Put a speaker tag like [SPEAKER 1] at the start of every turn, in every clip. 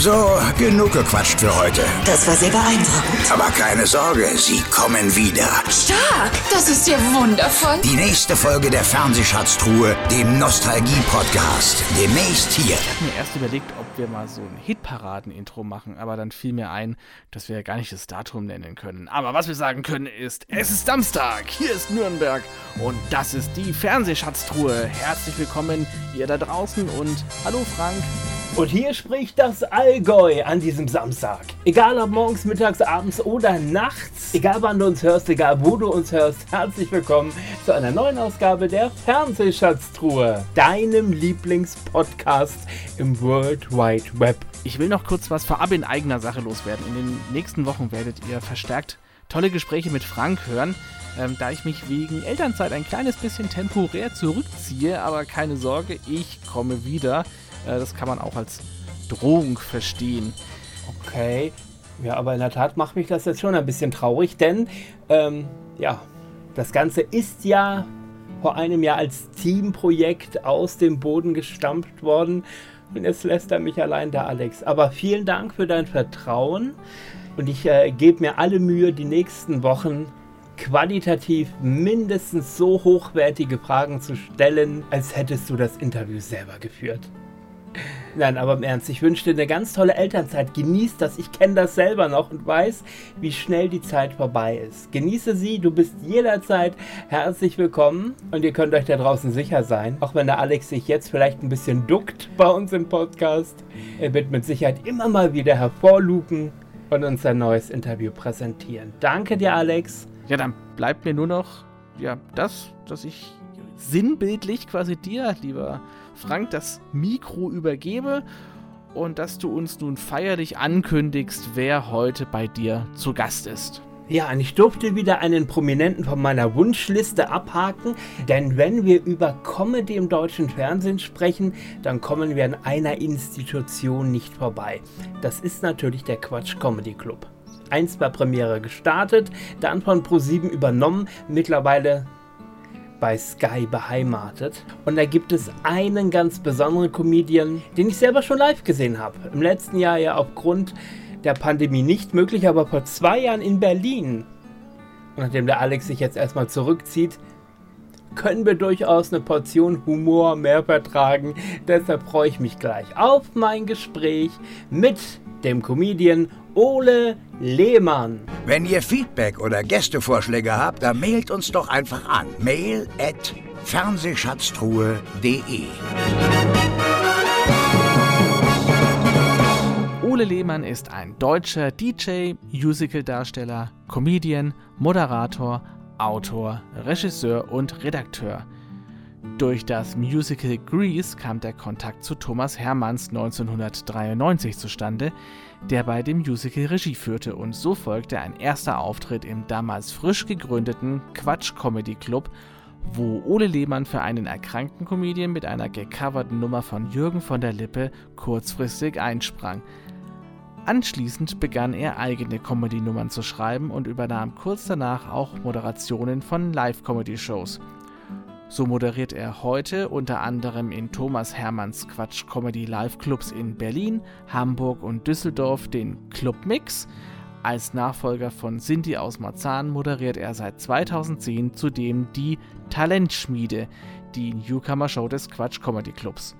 [SPEAKER 1] So, genug gequatscht für heute.
[SPEAKER 2] Das war sehr beeindruckend.
[SPEAKER 1] Aber keine Sorge, sie kommen wieder.
[SPEAKER 2] Stark! Das ist ja wundervoll.
[SPEAKER 1] Die nächste Folge der Fernsehschatztruhe, dem Nostalgie-Podcast. Demnächst hier.
[SPEAKER 3] Ich habe mir erst überlegt, ob wir mal so ein Hitparaden-Intro machen, aber dann fiel mir ein, dass wir ja gar nicht das Datum nennen können. Aber was wir sagen können ist, es ist Samstag, hier ist Nürnberg und das ist die Fernsehschatztruhe. Herzlich willkommen, ihr da draußen und hallo Frank.
[SPEAKER 4] Und hier spricht das Allgäu an diesem Samstag. Egal ob morgens, mittags, abends oder nachts, egal wann du uns hörst, egal wo du uns hörst, herzlich willkommen zu einer neuen Ausgabe der Fernsehschatztruhe, deinem Lieblingspodcast im World Wide Web.
[SPEAKER 3] Ich will noch kurz was vorab in eigener Sache loswerden. In den nächsten Wochen werdet ihr verstärkt tolle Gespräche mit Frank hören, ähm, da ich mich wegen Elternzeit ein kleines bisschen temporär zurückziehe. Aber keine Sorge, ich komme wieder. Äh, das kann man auch als Drohung verstehen.
[SPEAKER 4] Okay, ja, aber in der Tat macht mich das jetzt schon ein bisschen traurig, denn ähm, ja, das Ganze ist ja vor einem Jahr als Teamprojekt aus dem Boden gestampft worden. Und jetzt lässt er mich allein da, Alex. Aber vielen Dank für dein Vertrauen. Und ich äh, gebe mir alle Mühe, die nächsten Wochen qualitativ mindestens so hochwertige Fragen zu stellen, als hättest du das Interview selber geführt. Nein, aber im Ernst, ich wünsche dir eine ganz tolle Elternzeit. Genieß das. Ich kenne das selber noch und weiß, wie schnell die Zeit vorbei ist. Genieße sie. Du bist jederzeit herzlich willkommen und ihr könnt euch da draußen sicher sein. Auch wenn der Alex sich jetzt vielleicht ein bisschen duckt bei uns im Podcast. Er wird mit Sicherheit immer mal wieder hervorlugen und uns ein neues Interview präsentieren. Danke dir, Alex.
[SPEAKER 3] Ja, dann bleibt mir nur noch ja, das, dass ich sinnbildlich quasi dir, lieber Frank, das Mikro übergebe und dass du uns nun feierlich ankündigst, wer heute bei dir zu Gast ist.
[SPEAKER 4] Ja, und ich durfte wieder einen Prominenten von meiner Wunschliste abhaken, denn wenn wir über Comedy im deutschen Fernsehen sprechen, dann kommen wir an einer Institution nicht vorbei. Das ist natürlich der Quatsch Comedy Club. Einst bei Premiere gestartet, dann von Pro7 übernommen, mittlerweile bei Sky beheimatet. Und da gibt es einen ganz besonderen Comedian, den ich selber schon live gesehen habe. Im letzten Jahr ja aufgrund der Pandemie nicht möglich, aber vor zwei Jahren in Berlin. Und nachdem der Alex sich jetzt erstmal zurückzieht, können wir durchaus eine Portion Humor mehr vertragen. Deshalb freue ich mich gleich auf mein Gespräch mit dem Comedian Ole Lehmann.
[SPEAKER 1] Wenn ihr Feedback oder Gästevorschläge habt, dann mailt uns doch einfach an. Mail at fernsehschatztruhe.de
[SPEAKER 3] Ole Lehmann ist ein deutscher DJ, Musicaldarsteller, Comedian, Moderator, Autor, Regisseur und Redakteur. Durch das Musical Grease kam der Kontakt zu Thomas Hermanns 1993 zustande, der bei dem Musical Regie führte und so folgte ein erster Auftritt im damals frisch gegründeten Quatsch Comedy Club, wo Ole Lehmann für einen erkrankten Comedian mit einer gecoverten Nummer von Jürgen von der Lippe kurzfristig einsprang. Anschließend begann er eigene Comedy-Nummern zu schreiben und übernahm kurz danach auch Moderationen von Live-Comedy-Shows. So moderiert er heute unter anderem in Thomas Hermanns Quatsch Comedy Live Clubs in Berlin, Hamburg und Düsseldorf den Club Mix. Als Nachfolger von Cindy aus Marzahn moderiert er seit 2010 zudem die Talentschmiede, die Newcomer Show des Quatsch Comedy Clubs.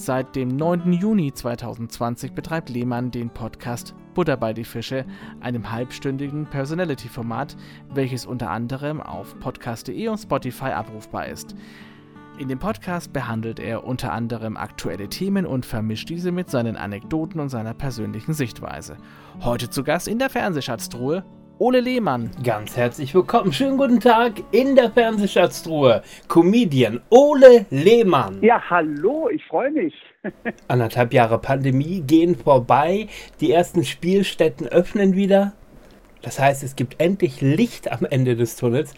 [SPEAKER 3] Seit dem 9. Juni 2020 betreibt Lehmann den Podcast Butter bei die Fische, einem halbstündigen Personality-Format, welches unter anderem auf podcast.de und Spotify abrufbar ist. In dem Podcast behandelt er unter anderem aktuelle Themen und vermischt diese mit seinen Anekdoten und seiner persönlichen Sichtweise. Heute zu Gast in der Fernsehschatztruhe Ole Lehmann.
[SPEAKER 4] Ganz herzlich willkommen. Schönen guten Tag in der Fernsehschatztruhe. Comedian Ole Lehmann.
[SPEAKER 5] Ja, hallo, ich freue mich.
[SPEAKER 4] Anderthalb Jahre Pandemie gehen vorbei. Die ersten Spielstätten öffnen wieder. Das heißt, es gibt endlich Licht am Ende des Tunnels.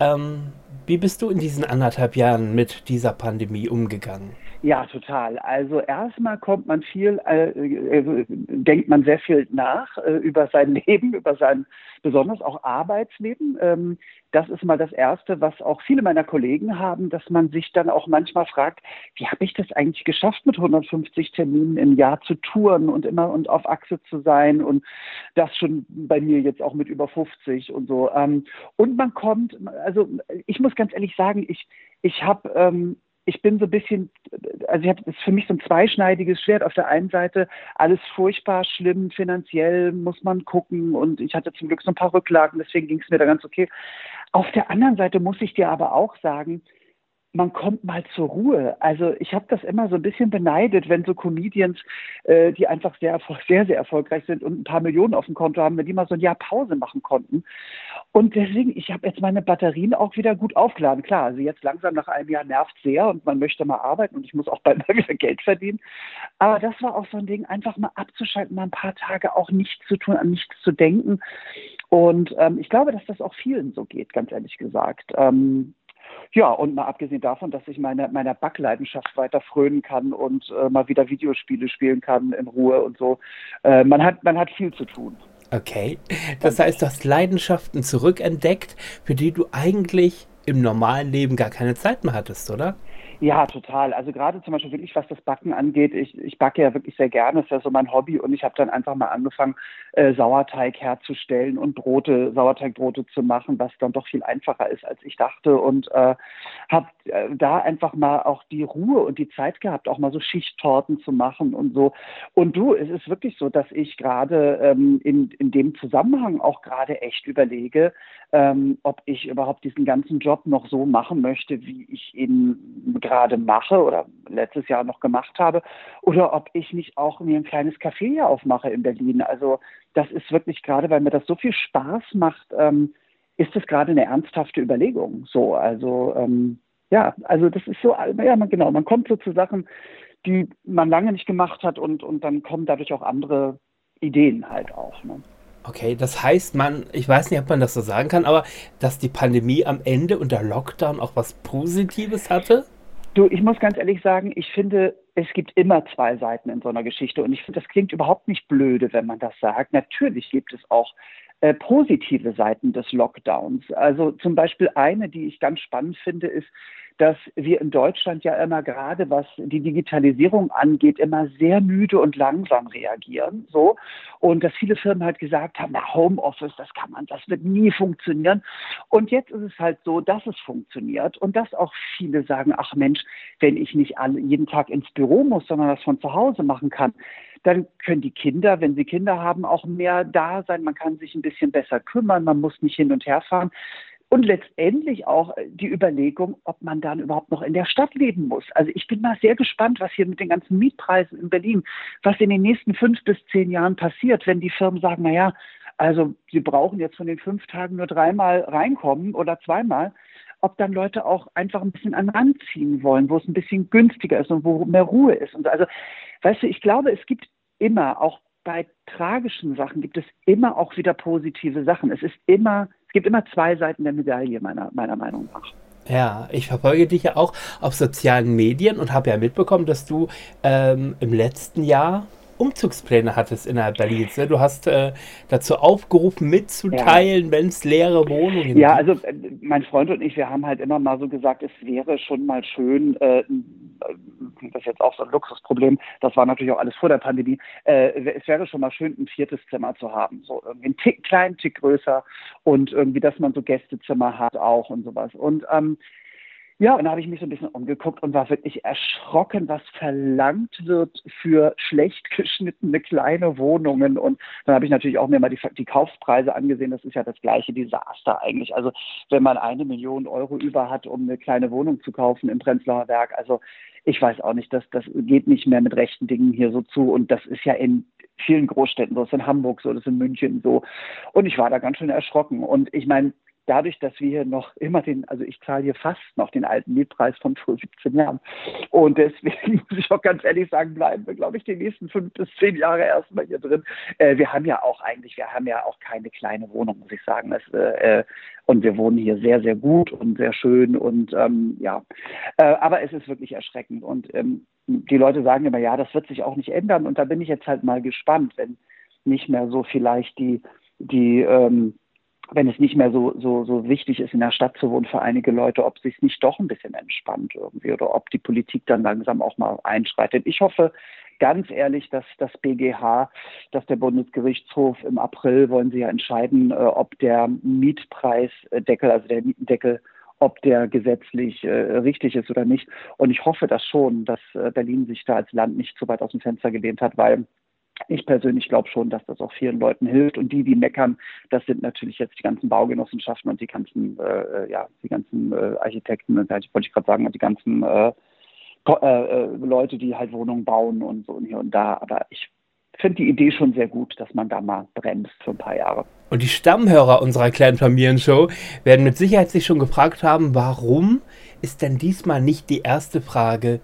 [SPEAKER 4] Ähm, wie bist du in diesen anderthalb Jahren mit dieser Pandemie umgegangen?
[SPEAKER 5] Ja, total. Also erstmal kommt man viel, äh, äh, denkt man sehr viel nach äh, über sein Leben, über sein besonders auch Arbeitsleben. Ähm, das ist mal das Erste, was auch viele meiner Kollegen haben, dass man sich dann auch manchmal fragt, wie habe ich das eigentlich geschafft, mit 150 Terminen im Jahr zu touren und immer und auf Achse zu sein und das schon bei mir jetzt auch mit über 50 und so. Ähm, und man kommt, also ich muss ganz ehrlich sagen, ich, ich habe ähm, ich bin so ein bisschen, also ich habe das ist für mich so ein zweischneidiges Schwert. Auf der einen Seite alles furchtbar schlimm, finanziell muss man gucken und ich hatte zum Glück so ein paar Rücklagen, deswegen ging es mir da ganz okay. Auf der anderen Seite muss ich dir aber auch sagen, man kommt mal zur Ruhe. Also ich habe das immer so ein bisschen beneidet, wenn so Comedians, äh, die einfach sehr, sehr, sehr erfolgreich sind und ein paar Millionen auf dem Konto haben, wenn die mal so ein Jahr Pause machen konnten. Und deswegen, ich habe jetzt meine Batterien auch wieder gut aufgeladen. Klar, also jetzt langsam nach einem Jahr nervt sehr und man möchte mal arbeiten und ich muss auch bald mal wieder Geld verdienen. Aber das war auch so ein Ding, einfach mal abzuschalten, mal ein paar Tage auch nichts zu tun, an nichts zu denken. Und ähm, ich glaube, dass das auch vielen so geht, ganz ehrlich gesagt. Ähm, ja, und mal abgesehen davon, dass ich meine, meiner Backleidenschaft weiter frönen kann und äh, mal wieder Videospiele spielen kann in Ruhe und so. Äh, man, hat, man hat viel zu tun.
[SPEAKER 4] Okay. Das heißt, du hast Leidenschaften zurückentdeckt, für die du eigentlich im normalen Leben gar keine Zeit mehr hattest, oder?
[SPEAKER 5] Ja, total. Also gerade zum Beispiel wirklich, was das Backen angeht, ich, ich backe ja wirklich sehr gerne, das ist ja so mein Hobby und ich habe dann einfach mal angefangen, äh, Sauerteig herzustellen und Brote, Sauerteigbrote zu machen, was dann doch viel einfacher ist, als ich dachte und äh, habe äh, da einfach mal auch die Ruhe und die Zeit gehabt, auch mal so Schichttorten zu machen und so. Und du, es ist wirklich so, dass ich gerade ähm, in, in dem Zusammenhang auch gerade echt überlege, ähm, ob ich überhaupt diesen ganzen Job noch so machen möchte, wie ich ihn gerade mache oder letztes Jahr noch gemacht habe, oder ob ich nicht auch mir ein kleines Café hier aufmache in Berlin. Also das ist wirklich gerade, weil mir das so viel Spaß macht, ähm, ist es gerade eine ernsthafte Überlegung. So, also ähm, ja, also das ist so, ja, man, genau, man kommt so zu Sachen, die man lange nicht gemacht hat und, und dann kommen dadurch auch andere Ideen halt auch. Ne?
[SPEAKER 4] Okay, das heißt, man, ich weiß nicht, ob man das so sagen kann, aber dass die Pandemie am Ende und der Lockdown auch was Positives hatte?
[SPEAKER 5] Du, ich muss ganz ehrlich sagen, ich finde, es gibt immer zwei Seiten in so einer Geschichte. Und ich finde, das klingt überhaupt nicht blöde, wenn man das sagt. Natürlich gibt es auch äh, positive Seiten des Lockdowns. Also zum Beispiel eine, die ich ganz spannend finde, ist, dass wir in Deutschland ja immer gerade, was die Digitalisierung angeht, immer sehr müde und langsam reagieren. So. Und dass viele Firmen halt gesagt haben, na, Homeoffice, das kann man, das wird nie funktionieren. Und jetzt ist es halt so, dass es funktioniert und dass auch viele sagen, ach Mensch, wenn ich nicht alle, jeden Tag ins Büro muss, sondern das von zu Hause machen kann, dann können die Kinder, wenn sie Kinder haben, auch mehr da sein. Man kann sich ein bisschen besser kümmern, man muss nicht hin und her fahren. Und letztendlich auch die Überlegung, ob man dann überhaupt noch in der Stadt leben muss. Also ich bin mal sehr gespannt, was hier mit den ganzen Mietpreisen in Berlin, was in den nächsten fünf bis zehn Jahren passiert, wenn die Firmen sagen, na ja, also sie brauchen jetzt von den fünf Tagen nur dreimal reinkommen oder zweimal, ob dann Leute auch einfach ein bisschen an ziehen wollen, wo es ein bisschen günstiger ist und wo mehr Ruhe ist. Und also, weißt du, ich glaube, es gibt immer, auch bei tragischen Sachen gibt es immer auch wieder positive Sachen. Es ist immer es gibt immer zwei Seiten der Medaille, meiner, meiner Meinung nach.
[SPEAKER 4] Ja, ich verfolge dich ja auch auf sozialen Medien und habe ja mitbekommen, dass du ähm, im letzten Jahr Umzugspläne hattest innerhalb Berlins. Ne? Du hast äh, dazu aufgerufen, mitzuteilen, ja. wenn es leere Wohnungen
[SPEAKER 5] gibt. Ja, also äh, mein Freund und ich, wir haben halt immer mal so gesagt, es wäre schon mal schön, äh, das ist jetzt auch so ein Luxusproblem, das war natürlich auch alles vor der Pandemie, äh, es wäre schon mal schön, ein viertes Zimmer zu haben. So irgendwie einen Tick kleinen Tick größer und irgendwie, dass man so Gästezimmer hat auch und sowas. Und ähm, ja, und da habe ich mich so ein bisschen umgeguckt und war wirklich erschrocken, was verlangt wird für schlecht geschnittene kleine Wohnungen. Und dann habe ich natürlich auch mir mal die, die Kaufpreise angesehen. Das ist ja das gleiche Desaster eigentlich. Also wenn man eine Million Euro über hat, um eine kleine Wohnung zu kaufen im Prenzlauer Werk, also ich weiß auch nicht, das, das geht nicht mehr mit rechten Dingen hier so zu. Und das ist ja in vielen Großstädten so, das ist in Hamburg so, das ist in München so. Und ich war da ganz schön erschrocken. Und ich meine, dadurch, dass wir hier noch immer den, also ich zahle hier fast noch den alten Mietpreis von vor 17 Jahren. Und deswegen muss ich auch ganz ehrlich sagen, bleiben wir, glaube ich, die nächsten fünf bis zehn Jahre erstmal hier drin. Äh, wir haben ja auch eigentlich, wir haben ja auch keine kleine Wohnung, muss ich sagen. Das, äh, und wir wohnen hier sehr, sehr gut und sehr schön und ähm, ja. Äh, aber es ist wirklich erschreckend. Und ähm, die Leute sagen immer, ja, das wird sich auch nicht ändern. Und da bin ich jetzt halt mal gespannt, wenn nicht mehr so vielleicht die, die ähm, wenn es nicht mehr so, so, so wichtig ist, in der Stadt zu wohnen für einige Leute, ob sich nicht doch ein bisschen entspannt irgendwie oder ob die Politik dann langsam auch mal einschreitet. Ich hoffe ganz ehrlich, dass das BGH, dass der Bundesgerichtshof im April wollen sie ja entscheiden, äh, ob der Mietpreisdeckel, also der Mietendeckel, ob der gesetzlich äh, richtig ist oder nicht. Und ich hoffe das schon, dass äh, Berlin sich da als Land nicht zu weit aus dem Fenster gelehnt hat, weil ich persönlich glaube schon, dass das auch vielen Leuten hilft. Und die, die meckern, das sind natürlich jetzt die ganzen Baugenossenschaften und die ganzen, äh, ja, die ganzen äh, Architekten, und wollte ich gerade sagen, die ganzen äh, äh, Leute, die halt Wohnungen bauen und so und hier und da. Aber ich finde die Idee schon sehr gut, dass man da mal bremst für ein paar Jahre.
[SPEAKER 4] Und die Stammhörer unserer kleinen Familienshow werden mit Sicherheit sich schon gefragt haben, warum ist denn diesmal nicht die erste Frage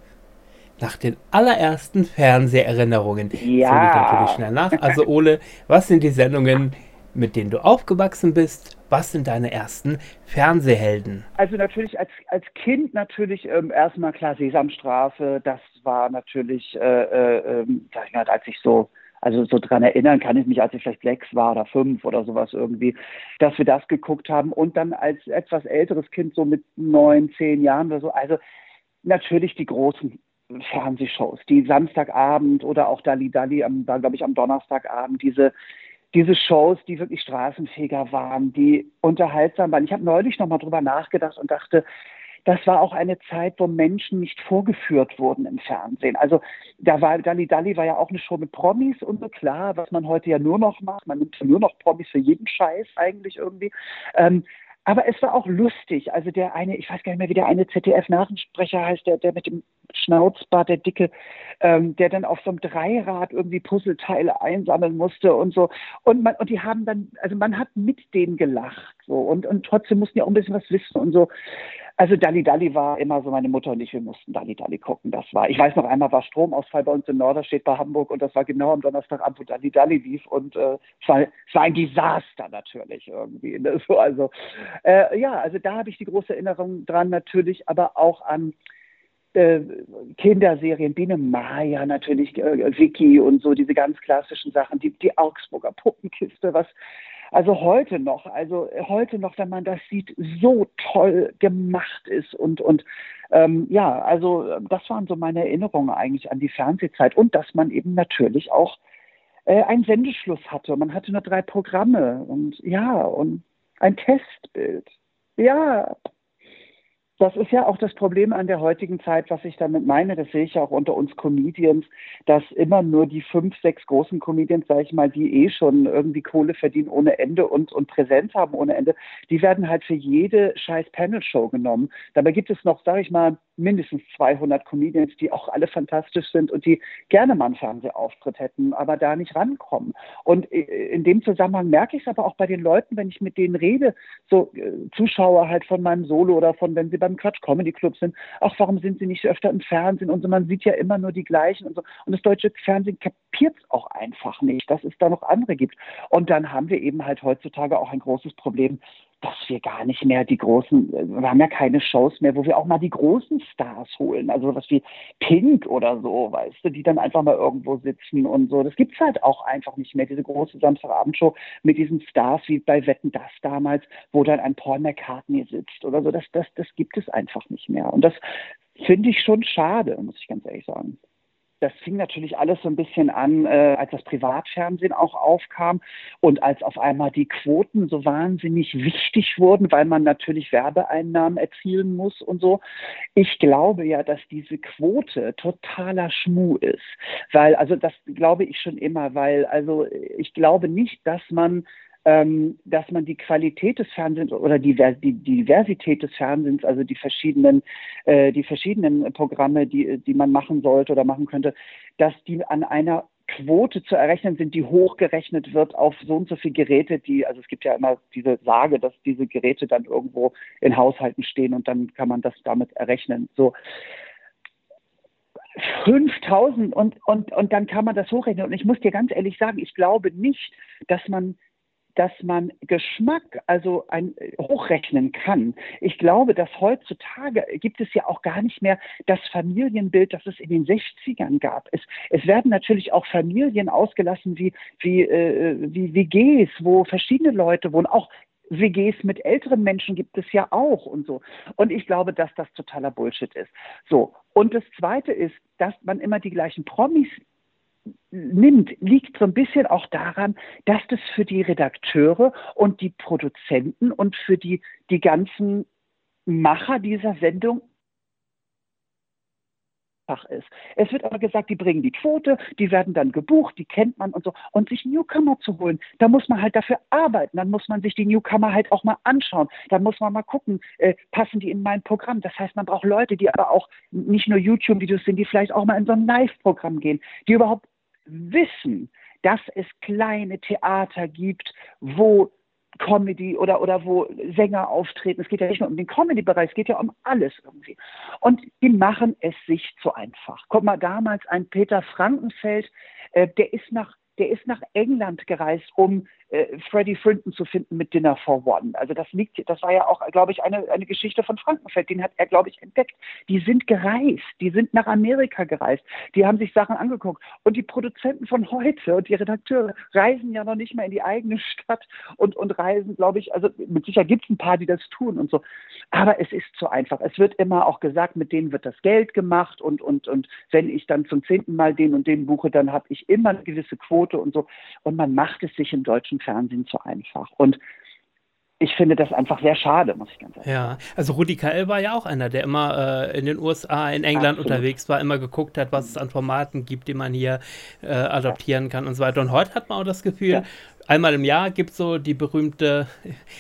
[SPEAKER 4] nach den allerersten Fernseherinnerungen. Ja. Natürlich schnell nach. Also Ole, was sind die Sendungen, mit denen du aufgewachsen bist? Was sind deine ersten Fernsehhelden?
[SPEAKER 5] Also natürlich als, als Kind natürlich ähm, erstmal klar Sesamstraße. Das war natürlich, äh, äh, ähm, als ich so also so dran erinnern kann ich mich, als ich vielleicht sechs war oder fünf oder sowas irgendwie, dass wir das geguckt haben und dann als etwas älteres Kind so mit neun, zehn Jahren oder so, also natürlich die großen Fernsehshows, die Samstagabend oder auch Dali Dali, war glaube ich am Donnerstagabend, diese, diese Shows, die wirklich straßenfähiger waren, die unterhaltsam waren. Ich habe neulich nochmal drüber nachgedacht und dachte, das war auch eine Zeit, wo Menschen nicht vorgeführt wurden im Fernsehen. Also da war Dali Dali war ja auch eine Show mit Promis und so klar, was man heute ja nur noch macht. Man nimmt nur noch Promis für jeden Scheiß eigentlich irgendwie. Ähm, aber es war auch lustig. Also der eine, ich weiß gar nicht mehr, wie der eine ZDF-Nachrichtensprecher heißt, der, der mit dem Schnauzbart, der Dicke, ähm, der dann auf so einem Dreirad irgendwie Puzzleteile einsammeln musste und so. Und man, und die haben dann, also man hat mit denen gelacht so und, und trotzdem mussten ja auch ein bisschen was wissen und so. Also Dalli Dalli war immer so, meine Mutter und ich, wir mussten Dalli Dalli gucken. Das war, ich weiß noch einmal, war Stromausfall bei uns in Norderstedt bei Hamburg und das war genau am Donnerstagabend, wo Dalli Dalli lief und äh, es, war, war ein Desaster natürlich irgendwie. Ne? So, also äh, ja, also da habe ich die große Erinnerung dran natürlich, aber auch an äh, Kinderserien, Biene Maya natürlich, äh, Vicky und so, diese ganz klassischen Sachen, die, die Augsburger Puppenkiste, was also heute noch, also heute noch, wenn man das sieht, so toll gemacht ist und, und ähm, ja, also das waren so meine Erinnerungen eigentlich an die Fernsehzeit und dass man eben natürlich auch äh, einen Sendeschluss hatte. Man hatte nur drei Programme und ja, und ein Testbild. Ja, das ist ja auch das Problem an der heutigen Zeit, was ich damit meine. Das sehe ich ja auch unter uns Comedians, dass immer nur die fünf, sechs großen Comedians, sage ich mal, die eh schon irgendwie Kohle verdienen ohne Ende und, und Präsenz haben ohne Ende, die werden halt für jede scheiß Panel-Show genommen. Dabei gibt es noch, sage ich mal, mindestens 200 Comedians, die auch alle fantastisch sind und die gerne mal einen Fernsehauftritt hätten, aber da nicht rankommen. Und in dem Zusammenhang merke ich es aber auch bei den Leuten, wenn ich mit denen rede, so äh, Zuschauer halt von meinem Solo oder von, wenn sie beim Quatsch Comedy Club sind, ach, warum sind sie nicht öfter im Fernsehen und so, man sieht ja immer nur die gleichen und so. Und das deutsche Fernsehen kapiert es auch einfach nicht, dass es da noch andere gibt. Und dann haben wir eben halt heutzutage auch ein großes Problem, dass wir gar nicht mehr die großen, wir haben ja keine Shows mehr, wo wir auch mal die großen Stars holen, also was wie Pink oder so, weißt du, die dann einfach mal irgendwo sitzen und so. Das gibt's halt auch einfach nicht mehr, diese große Samstagabendshow mit diesen Stars wie bei Wetten das damals, wo dann ein Paul McCartney sitzt oder so. Das, das, das gibt es einfach nicht mehr. Und das finde ich schon schade, muss ich ganz ehrlich sagen das fing natürlich alles so ein bisschen an, äh, als das Privatfernsehen auch aufkam und als auf einmal die Quoten so wahnsinnig wichtig wurden, weil man natürlich Werbeeinnahmen erzielen muss und so. Ich glaube ja, dass diese Quote totaler Schmuh ist, weil, also das glaube ich schon immer, weil, also ich glaube nicht, dass man ähm, dass man die Qualität des Fernsehens oder die, die, Diversität des Fernsehens, also die verschiedenen, äh, die verschiedenen Programme, die, die man machen sollte oder machen könnte, dass die an einer Quote zu errechnen sind, die hochgerechnet wird auf so und so viele Geräte, die, also es gibt ja immer diese Sage, dass diese Geräte dann irgendwo in Haushalten stehen und dann kann man das damit errechnen. So. 5000 und, und, und dann kann man das hochrechnen. Und ich muss dir ganz ehrlich sagen, ich glaube nicht, dass man dass man Geschmack also ein, hochrechnen kann. Ich glaube, dass heutzutage gibt es ja auch gar nicht mehr das Familienbild, das es in den 60ern gab. Es, es werden natürlich auch Familien ausgelassen wie, wie, äh, wie WGs, wo verschiedene Leute wohnen, auch WGs mit älteren Menschen gibt es ja auch und so. Und ich glaube, dass das totaler Bullshit ist. So. Und das Zweite ist, dass man immer die gleichen Promis nimmt, liegt so ein bisschen auch daran, dass das für die Redakteure und die Produzenten und für die, die ganzen Macher dieser Sendung ist. Es wird aber gesagt, die bringen die Quote, die werden dann gebucht, die kennt man und so. Und sich Newcomer zu holen, da muss man halt dafür arbeiten. Dann muss man sich die Newcomer halt auch mal anschauen. Dann muss man mal gucken, äh, passen die in mein Programm. Das heißt, man braucht Leute, die aber auch nicht nur YouTube-Videos sind, die vielleicht auch mal in so ein Live-Programm gehen, die überhaupt wissen, dass es kleine Theater gibt, wo Comedy oder, oder wo Sänger auftreten. Es geht ja nicht nur um den Comedy-Bereich, es geht ja um alles irgendwie. Und die machen es sich zu einfach. Guck mal, damals ein Peter Frankenfeld, äh, der ist nach der ist nach England gereist, um äh, Freddie Frinton zu finden mit Dinner for One. Also das liegt, das war ja auch, glaube ich, eine, eine Geschichte von Frankenfeld. Den hat er, glaube ich, entdeckt. Die sind gereist, die sind nach Amerika gereist, die haben sich Sachen angeguckt. Und die Produzenten von heute und die Redakteure reisen ja noch nicht mehr in die eigene Stadt und, und reisen, glaube ich, also mit Sicherheit gibt es ein paar, die das tun und so. Aber es ist zu einfach. Es wird immer auch gesagt, mit denen wird das Geld gemacht und, und, und wenn ich dann zum zehnten Mal den und den buche, dann habe ich immer eine gewisse Quote und so. Und man macht es sich im deutschen Fernsehen zu einfach. Und ich finde das einfach sehr schade, muss ich ganz ehrlich
[SPEAKER 4] sagen. Ja, also Rudi Kael war ja auch einer, der immer äh, in den USA, in England Absolut. unterwegs war, immer geguckt hat, was es an Formaten gibt, die man hier äh, adoptieren kann und so weiter. Und heute hat man auch das Gefühl, ja. einmal im Jahr gibt es so die berühmte,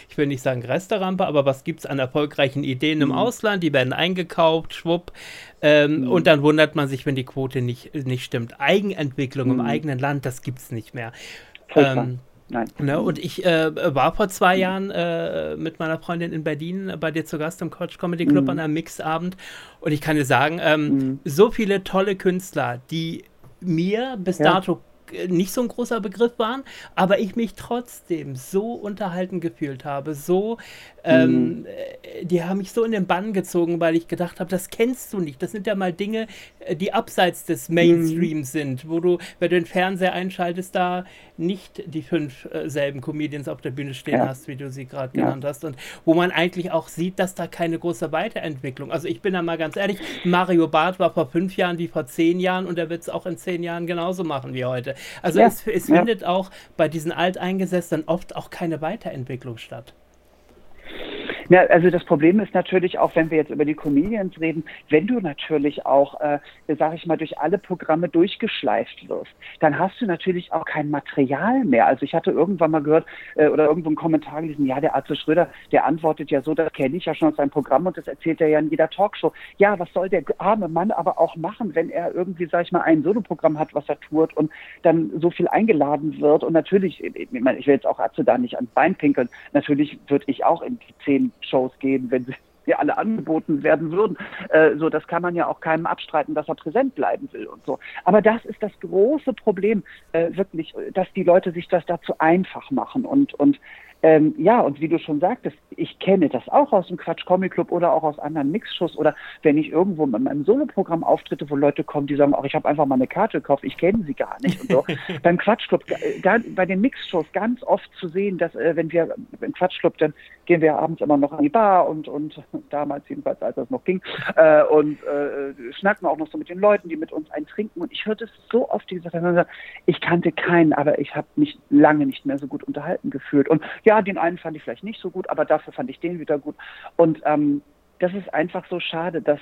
[SPEAKER 4] ich will nicht sagen Resterampe, aber was gibt es an erfolgreichen Ideen im mhm. Ausland? Die werden eingekauft, schwupp. Ähm, mhm. Und dann wundert man sich, wenn die Quote nicht, nicht stimmt. Eigenentwicklung mhm. im eigenen Land, das gibt es nicht mehr. Ähm, Nein. Ne, und ich äh, war vor zwei Jahren äh, mit meiner Freundin in Berlin bei dir zu Gast im Couch Comedy Club mhm. an einem Mixabend. Und ich kann dir sagen, ähm, mhm. so viele tolle Künstler, die mir bis ja. dato nicht so ein großer Begriff waren, aber ich mich trotzdem so unterhalten gefühlt habe, so, ähm, mhm. Äh, die haben mich so in den Bann gezogen, weil ich gedacht habe, das kennst du nicht. Das sind ja mal Dinge, äh, die abseits des Mainstreams mhm. sind, wo du, wenn du den Fernseher einschaltest, da nicht die fünf äh, selben Comedians auf der Bühne stehen ja. hast, wie du sie gerade ja. genannt hast, und wo man eigentlich auch sieht, dass da keine große Weiterentwicklung. Also ich bin da mal ganz ehrlich, Mario Barth war vor fünf Jahren wie vor zehn Jahren und er wird es auch in zehn Jahren genauso machen wie heute. Also ja, es, es ja. findet auch bei diesen Alteingesessenen oft auch keine Weiterentwicklung statt.
[SPEAKER 5] Ja, also das Problem ist natürlich auch, wenn wir jetzt über die Comedians reden, wenn du natürlich auch, äh, sage ich mal, durch alle Programme durchgeschleift wirst, dann hast du natürlich auch kein Material mehr. Also ich hatte irgendwann mal gehört äh, oder irgendwo einen Kommentar gelesen, ja, der Arzt Schröder, der antwortet ja so, das kenne ich ja schon aus seinem Programm und das erzählt er ja in jeder Talkshow. Ja, was soll der arme Mann aber auch machen, wenn er irgendwie, sage ich mal, ein Soloprogramm hat, was er tut und dann so viel eingeladen wird und natürlich, ich, meine, ich will jetzt auch Atze da nicht ans Bein pinkeln, natürlich würde ich auch in die zehn Shows gehen, wenn sie ja alle angeboten werden würden. Äh, so, das kann man ja auch keinem abstreiten, dass er präsent bleiben will und so. Aber das ist das große Problem, äh, wirklich, dass die Leute sich das dazu einfach machen und und ähm, ja, und wie du schon sagtest, ich kenne das auch aus dem Quatsch Comic Club oder auch aus anderen Mixshows oder wenn ich irgendwo mit meinem Soloprogramm auftritte, wo Leute kommen, die sagen, auch ich habe einfach mal eine Karte gekauft, ich kenne sie gar nicht und so. Beim Quatsch Club, da, bei den Mixshows ganz oft zu sehen, dass äh, wenn wir im Quatsch Club, dann gehen wir abends immer noch an die Bar und, und damals jedenfalls, als das noch ging, äh, und äh, schnacken auch noch so mit den Leuten, die mit uns einen trinken. Und ich hörte es so oft, die gesagt haben, ich kannte keinen, aber ich habe mich lange nicht mehr so gut unterhalten gefühlt. Und ja, ja, den einen fand ich vielleicht nicht so gut, aber dafür fand ich den wieder gut. Und ähm, das ist einfach so schade, dass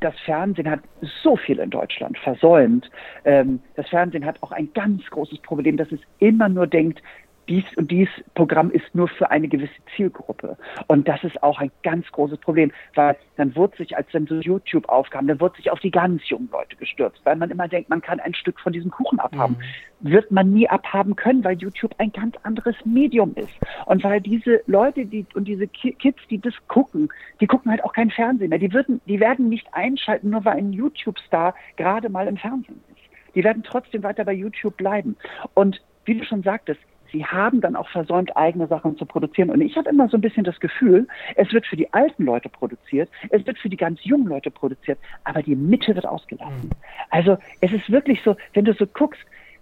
[SPEAKER 5] das Fernsehen hat so viel in Deutschland versäumt. Ähm, das Fernsehen hat auch ein ganz großes Problem, dass es immer nur denkt, dies und dies Programm ist nur für eine gewisse Zielgruppe. Und das ist auch ein ganz großes Problem, weil dann wird sich, als dann so YouTube aufkam, dann wird sich auf die ganz jungen Leute gestürzt, weil man immer denkt, man kann ein Stück von diesem Kuchen abhaben. Mhm. Wird man nie abhaben können, weil YouTube ein ganz anderes Medium ist. Und weil diese Leute, die und diese Kids, die das gucken, die gucken halt auch kein Fernsehen mehr. Die würden, die werden nicht einschalten, nur weil ein YouTube-Star gerade mal im Fernsehen ist. Die werden trotzdem weiter bei YouTube bleiben. Und wie du schon sagtest, sie haben dann auch versäumt, eigene Sachen zu produzieren. Und ich habe immer so ein bisschen das Gefühl, es wird für die alten Leute produziert, es wird für die ganz jungen Leute produziert, aber die Mitte wird ausgelassen. Mhm. Also es ist wirklich so, wenn du so guckst,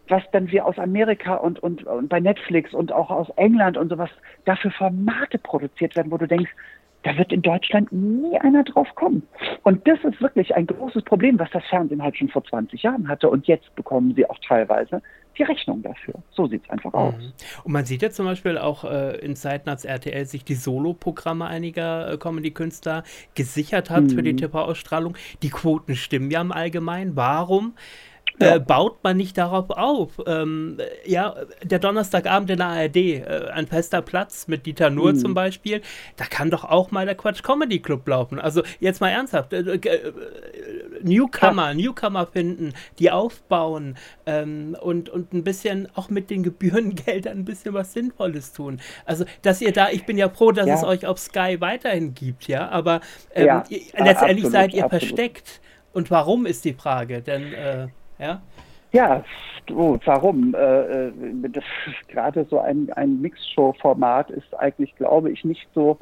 [SPEAKER 5] was dann wir aus Amerika und, und, und bei Netflix und auch aus England und sowas dafür Formate produziert werden, wo du denkst, da wird in Deutschland nie einer drauf kommen. Und das ist wirklich ein großes Problem, was das Fernsehen halt schon vor 20 Jahren hatte. Und jetzt bekommen sie auch teilweise die Rechnung dafür. So sieht es einfach mhm. aus.
[SPEAKER 4] Und man sieht ja zum Beispiel auch äh, in Zeiten, als RTL sich die Solo-Programme einiger äh, Comedy-Künstler gesichert hat mhm. für die mhm. TV-Ausstrahlung. Die Quoten stimmen ja im Allgemeinen. Warum? Ja. äh, baut man nicht darauf auf. Ähm, ja, der Donnerstagabend in der ARD, äh, ein fester Platz mit Dieter Nuhr mhm. zum Beispiel, da kann doch auch mal der Quatsch Comedy Club laufen. Also jetzt mal ernsthaft, äh, äh Newcomer, ja. Newcomer finden, die aufbauen ähm, und, und ein bisschen auch mit den Gebührengeldern ein bisschen was Sinnvolles tun. Also, dass ihr da, ich bin ja froh, dass ja. es euch auf Sky weiterhin gibt, ja, aber ähm, ja, letztendlich absolut, seid ihr absolut. versteckt. Und warum ist die Frage? Denn äh, ja,
[SPEAKER 5] ja du, warum? Äh, äh Gerade so ein, ein Mixshow-Format ist eigentlich, glaube ich, nicht so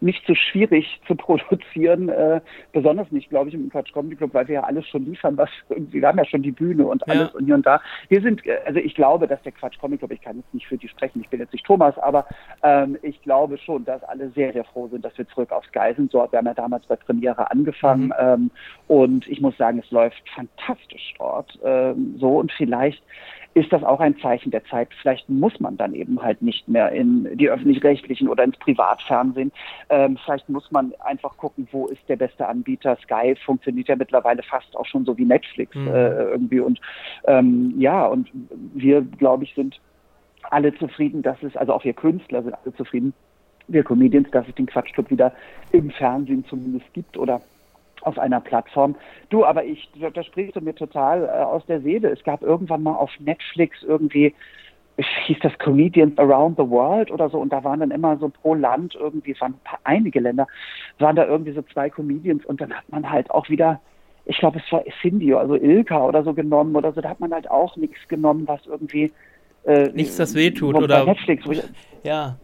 [SPEAKER 5] nicht so schwierig zu produzieren, äh, besonders nicht, glaube ich, im Quatsch Comedy Club, weil wir ja alles schon liefern, was irgendwie, wir haben ja schon die Bühne und alles ja. und hier und da. Wir sind, äh, also ich glaube, dass der Quatsch Comedy Club, ich kann jetzt nicht für die sprechen, ich bin jetzt nicht Thomas, aber ähm, ich glaube schon, dass alle sehr, sehr froh sind, dass wir zurück aufs Geisen dort. Wir haben ja damals bei Premiere angefangen mhm. ähm, und ich muss sagen, es läuft fantastisch dort. Ähm, so und vielleicht ist das auch ein Zeichen der Zeit. Vielleicht muss man dann eben halt nicht mehr in die öffentlich-rechtlichen oder ins Privatfernsehen. Ähm, vielleicht muss man einfach gucken, wo ist der beste Anbieter. Sky funktioniert ja mittlerweile fast auch schon so wie Netflix mhm. äh, irgendwie. Und ähm, ja, und wir, glaube ich, sind alle zufrieden, dass es, also auch wir Künstler sind alle zufrieden, wir Comedians, dass es den Quatschclub wieder im Fernsehen zumindest gibt oder auf einer Plattform. Du, aber ich, da sprichst du mir total äh, aus der Seele. Es gab irgendwann mal auf Netflix irgendwie, hieß das Comedians Around the World oder so, und da waren dann immer so pro Land irgendwie, es waren paar, einige Länder, waren da irgendwie so zwei Comedians und dann hat man halt auch wieder, ich glaube, es war Cindy, also Ilka oder so genommen oder so, da hat man halt auch nichts genommen, was irgendwie
[SPEAKER 4] äh, Nichts, das wehtut, oder?
[SPEAKER 5] Netflix, ich, ja.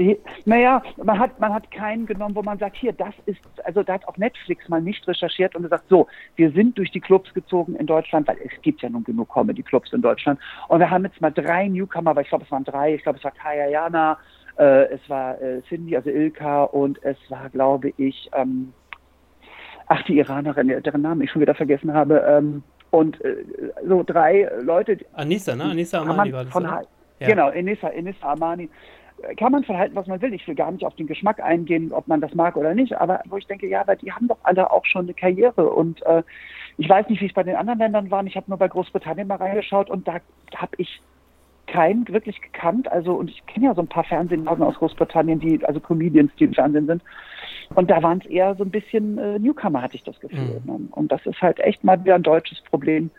[SPEAKER 5] Naja, man hat, man hat keinen genommen, wo man sagt, hier, das ist, also da hat auch Netflix mal nicht recherchiert und gesagt, so, wir sind durch die Clubs gezogen in Deutschland, weil es gibt ja nun genug Comedy-Clubs in Deutschland. Und wir haben jetzt mal drei Newcomer, aber ich glaube, es waren drei, ich glaube, es war Kaya Jana, äh, es war äh, Cindy, also Ilka und es war, glaube ich, ähm, ach, die Iranerin, deren Namen ich schon wieder vergessen habe, ähm, und äh, so drei Leute.
[SPEAKER 4] Anissa, ne? Anissa Amani
[SPEAKER 5] war das. Von, ja. Genau, Enissa, Enissa Armani. Kann man verhalten, was man will. Ich will gar nicht auf den Geschmack eingehen, ob man das mag oder nicht. Aber wo ich denke, ja, aber die haben doch alle auch schon eine Karriere. Und äh, ich weiß nicht, wie es bei den anderen Ländern war. Ich habe nur bei Großbritannien mal reingeschaut und da habe ich keinen wirklich gekannt. Also, und ich kenne ja so ein paar Fernsehnasen aus Großbritannien, die, also Comedians, die im Fernsehen sind. Und da waren es eher so ein bisschen äh, Newcomer, hatte ich das Gefühl. Mhm. Ne? Und das ist halt echt mal wieder ein deutsches Problem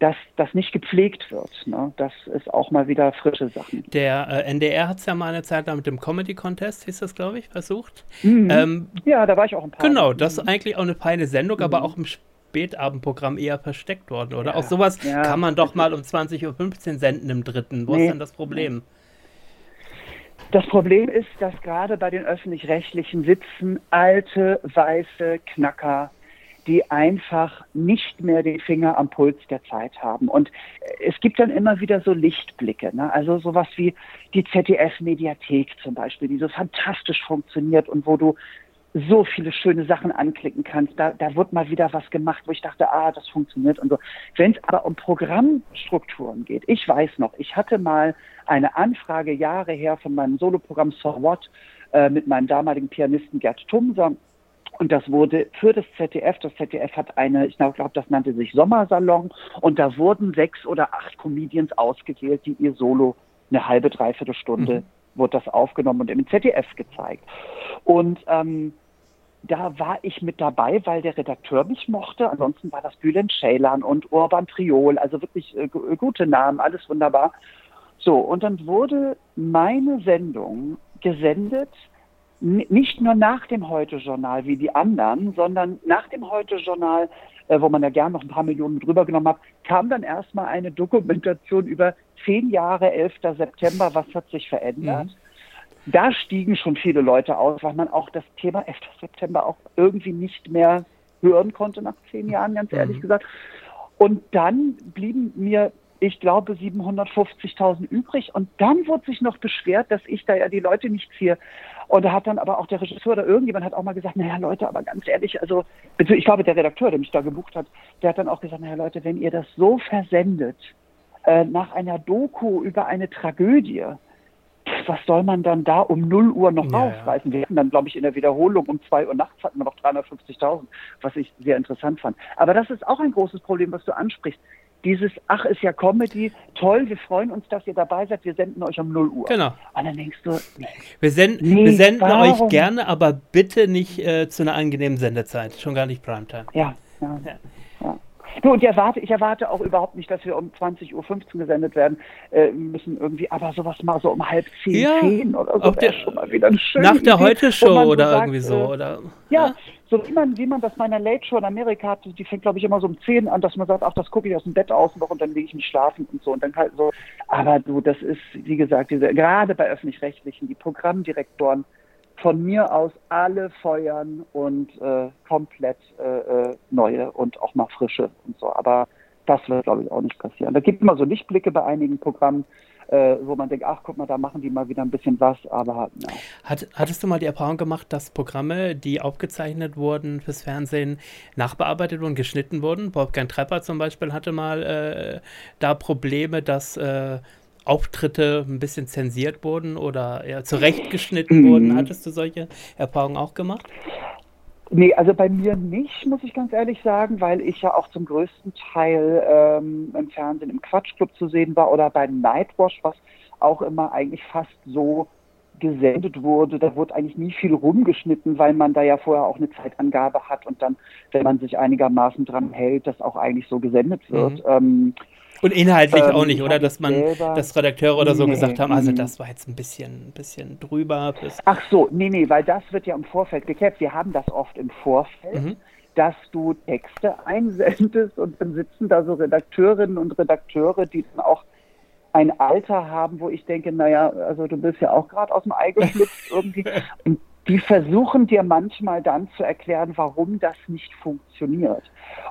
[SPEAKER 5] dass das nicht gepflegt wird. Ne? Das ist auch mal wieder frische Sachen.
[SPEAKER 4] Der äh, NDR hat es ja mal eine Zeit lang mit dem Comedy Contest, hieß das, glaube ich, versucht.
[SPEAKER 5] Mhm. Ähm, ja, da war ich auch ein paar.
[SPEAKER 4] Genau, das ist eigentlich auch eine feine Sendung, mhm. aber auch im Spätabendprogramm eher versteckt worden, oder? Ja, auch sowas ja. kann man doch mal um 20.15 Uhr senden im dritten. Wo nee. ist denn das Problem?
[SPEAKER 5] Das Problem ist, dass gerade bei den öffentlich-rechtlichen sitzen alte, weiße Knacker die einfach nicht mehr den Finger am Puls der Zeit haben. Und es gibt dann immer wieder so Lichtblicke, ne? also sowas wie die ZDF-Mediathek zum Beispiel, die so fantastisch funktioniert und wo du so viele schöne Sachen anklicken kannst. Da, da wird mal wieder was gemacht, wo ich dachte, ah, das funktioniert und so. Wenn es aber um Programmstrukturen geht, ich weiß noch, ich hatte mal eine Anfrage Jahre her von meinem Soloprogramm So What äh, mit meinem damaligen Pianisten Gerd Thumser und das wurde für das ZDF, das ZDF hat eine, ich glaube, das nannte sich Sommersalon. Und da wurden sechs oder acht Comedians ausgewählt, die ihr Solo eine halbe, dreiviertel Stunde mhm. wurde das aufgenommen und im ZDF gezeigt. Und ähm, da war ich mit dabei, weil der Redakteur mich mochte. Ansonsten war das Bülent Ceylan und Urban Priol, also wirklich äh, gute Namen, alles wunderbar. So, und dann wurde meine Sendung gesendet nicht nur nach dem Heute-Journal wie die anderen, sondern nach dem Heute-Journal, äh, wo man ja gern noch ein paar Millionen drüber genommen hat, kam dann erstmal eine Dokumentation über zehn Jahre, 11. September, was hat sich verändert. Mhm. Da stiegen schon viele Leute aus, weil man auch das Thema 11. September auch irgendwie nicht mehr hören konnte nach zehn Jahren, ganz ehrlich mhm. gesagt. Und dann blieben mir ich glaube, 750.000 übrig. Und dann wurde sich noch beschwert, dass ich da ja die Leute nicht ziehe. Und da hat dann aber auch der Regisseur oder irgendjemand hat auch mal gesagt, naja Leute, aber ganz ehrlich, also ich glaube, der Redakteur, der mich da gebucht hat, der hat dann auch gesagt, naja Leute, wenn ihr das so versendet, äh, nach einer Doku über eine Tragödie, was soll man dann da um 0 Uhr noch ja, rausreißen? Wir hatten dann, glaube ich, in der Wiederholung um 2 Uhr nachts hatten wir noch 350.000, was ich sehr interessant fand. Aber das ist auch ein großes Problem, was du ansprichst dieses, ach, ist ja Comedy, toll, wir freuen uns, dass ihr dabei seid, wir senden euch um 0 Uhr.
[SPEAKER 4] Genau.
[SPEAKER 5] Und dann denkst du,
[SPEAKER 4] nee, wir, send, nee, wir senden warum? euch gerne, aber bitte nicht äh, zu einer angenehmen Sendezeit, schon gar nicht Primetime.
[SPEAKER 5] Ja, ja. ja. Du, und ich erwarte, ich erwarte auch überhaupt nicht, dass wir um 20.15 Uhr gesendet werden äh, müssen irgendwie, aber sowas mal so um halb zehn, ja, zehn oder so
[SPEAKER 4] wäre schon mal wieder ein schönes Nach der Heute-Show oder so irgendwie so, äh, oder?
[SPEAKER 5] Ja, ja, so wie man, wie man das bei einer Late Show in Amerika hat, die fängt, glaube ich, immer so um zehn an, dass man sagt, ach, das gucke ich aus dem Bett aus noch und dann lege ich mich schlafen und so und dann halt so. Aber du, das ist, wie gesagt, diese, gerade bei Öffentlich-Rechtlichen, die Programmdirektoren, von mir aus alle feuern und äh, komplett äh, äh, neue und auch mal frische und so. Aber das wird, glaube ich, auch nicht passieren. Da gibt immer so Lichtblicke bei einigen Programmen, äh, wo man denkt, ach guck mal, da machen die mal wieder ein bisschen was, aber
[SPEAKER 4] ja. Hat, hattest du mal die Erfahrung gemacht, dass Programme, die aufgezeichnet wurden fürs Fernsehen, nachbearbeitet und geschnitten wurden? Wolfgang Trepper zum Beispiel hatte mal äh, da Probleme, dass äh, Auftritte ein bisschen zensiert wurden oder eher zurechtgeschnitten mhm. wurden. Hattest du solche Erfahrungen auch gemacht?
[SPEAKER 5] Nee, also bei mir nicht, muss ich ganz ehrlich sagen, weil ich ja auch zum größten Teil ähm, im Fernsehen im Quatschclub zu sehen war oder bei Nightwash, was auch immer eigentlich fast so gesendet wurde. Da wurde eigentlich nie viel rumgeschnitten, weil man da ja vorher auch eine Zeitangabe hat und dann, wenn man sich einigermaßen dran hält, das auch eigentlich so gesendet wird. Mhm. Ähm,
[SPEAKER 4] und inhaltlich ähm, auch nicht, oder? Dass man, dass Redakteure oder so nee, gesagt haben, also das war jetzt ein bisschen, ein bisschen drüber.
[SPEAKER 5] Ach so, nee, nee, weil das wird ja im Vorfeld geklärt. Wir haben das oft im Vorfeld. Mhm dass du Texte einsendest und dann sitzen da so Redakteurinnen und Redakteure, die dann auch ein Alter haben, wo ich denke, naja, also du bist ja auch gerade aus dem Ei geschlüpft irgendwie. Und die versuchen dir manchmal dann zu erklären, warum das nicht funktioniert.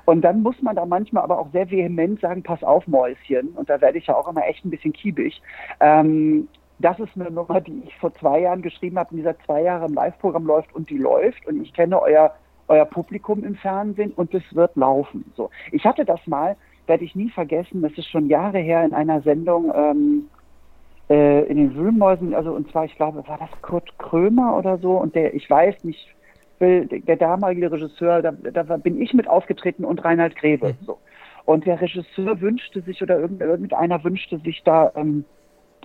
[SPEAKER 5] Und dann muss man da manchmal aber auch sehr vehement sagen, pass auf, Mäuschen. Und da werde ich ja auch immer echt ein bisschen kiebig. Ähm, das ist eine Nummer, die ich vor zwei Jahren geschrieben habe, in dieser zwei Jahre im Live-Programm läuft und die läuft. Und ich kenne euer, euer Publikum im Fernsehen und es wird laufen. So. Ich hatte das mal, werde ich nie vergessen, das ist schon Jahre her in einer Sendung, ähm, äh, in den Wühlmäusen, also und zwar, ich glaube, war das Kurt Krömer oder so und der, ich weiß nicht, will, der damalige Regisseur, da, da bin ich mit aufgetreten und Reinhard Grebe. Mhm. So. Und der Regisseur wünschte sich oder irgendeiner wünschte sich da ähm,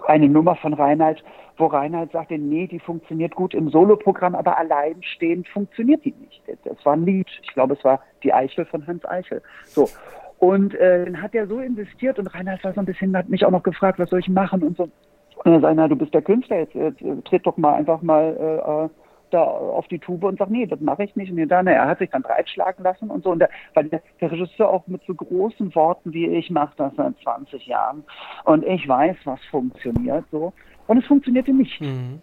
[SPEAKER 5] eine Nummer von Reinhard, wo Reinhard sagte, nee, die funktioniert gut im Soloprogramm, aber alleinstehend funktioniert die nicht. Das war ein Lied. Ich glaube, es war Die Eichel von Hans Eichel. So. Und äh, dann hat er so investiert und Reinhard war so ein bisschen, hat mich auch noch gefragt, was soll ich machen und so. Und dann sagt er, du bist der Künstler, jetzt, jetzt tritt doch mal einfach mal äh, äh, da auf die Tube und sagt, nee, das mache ich nicht. Und dann, er hat sich dann breitschlagen lassen und so. Und der, weil der, der Regisseur auch mit so großen Worten wie ich mache das seit 20 Jahren und ich weiß, was funktioniert so. Und es funktionierte nicht. Mhm.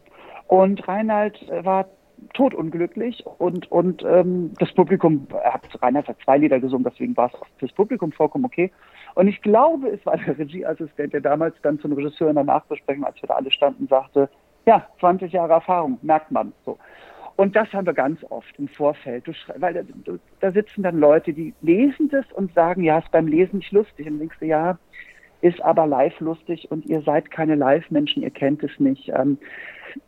[SPEAKER 5] Und Reinhard war totunglücklich und, und ähm, das Publikum, er hat, Reinhard hat zwei Lieder gesungen, deswegen war es fürs Publikum vollkommen okay. Und ich glaube, es war der Regieassistent, der damals dann zum Regisseur in der Nachbesprechung, als wir da alle standen, sagte, ja, 20 Jahre Erfahrung, merkt man so. Und das haben wir ganz oft im Vorfeld, du, weil da, da sitzen dann Leute, die lesen das und sagen, ja, ist beim Lesen nicht lustig. Und denkst du, ja, ist aber live lustig und ihr seid keine Live-Menschen, ihr kennt es nicht. Ähm,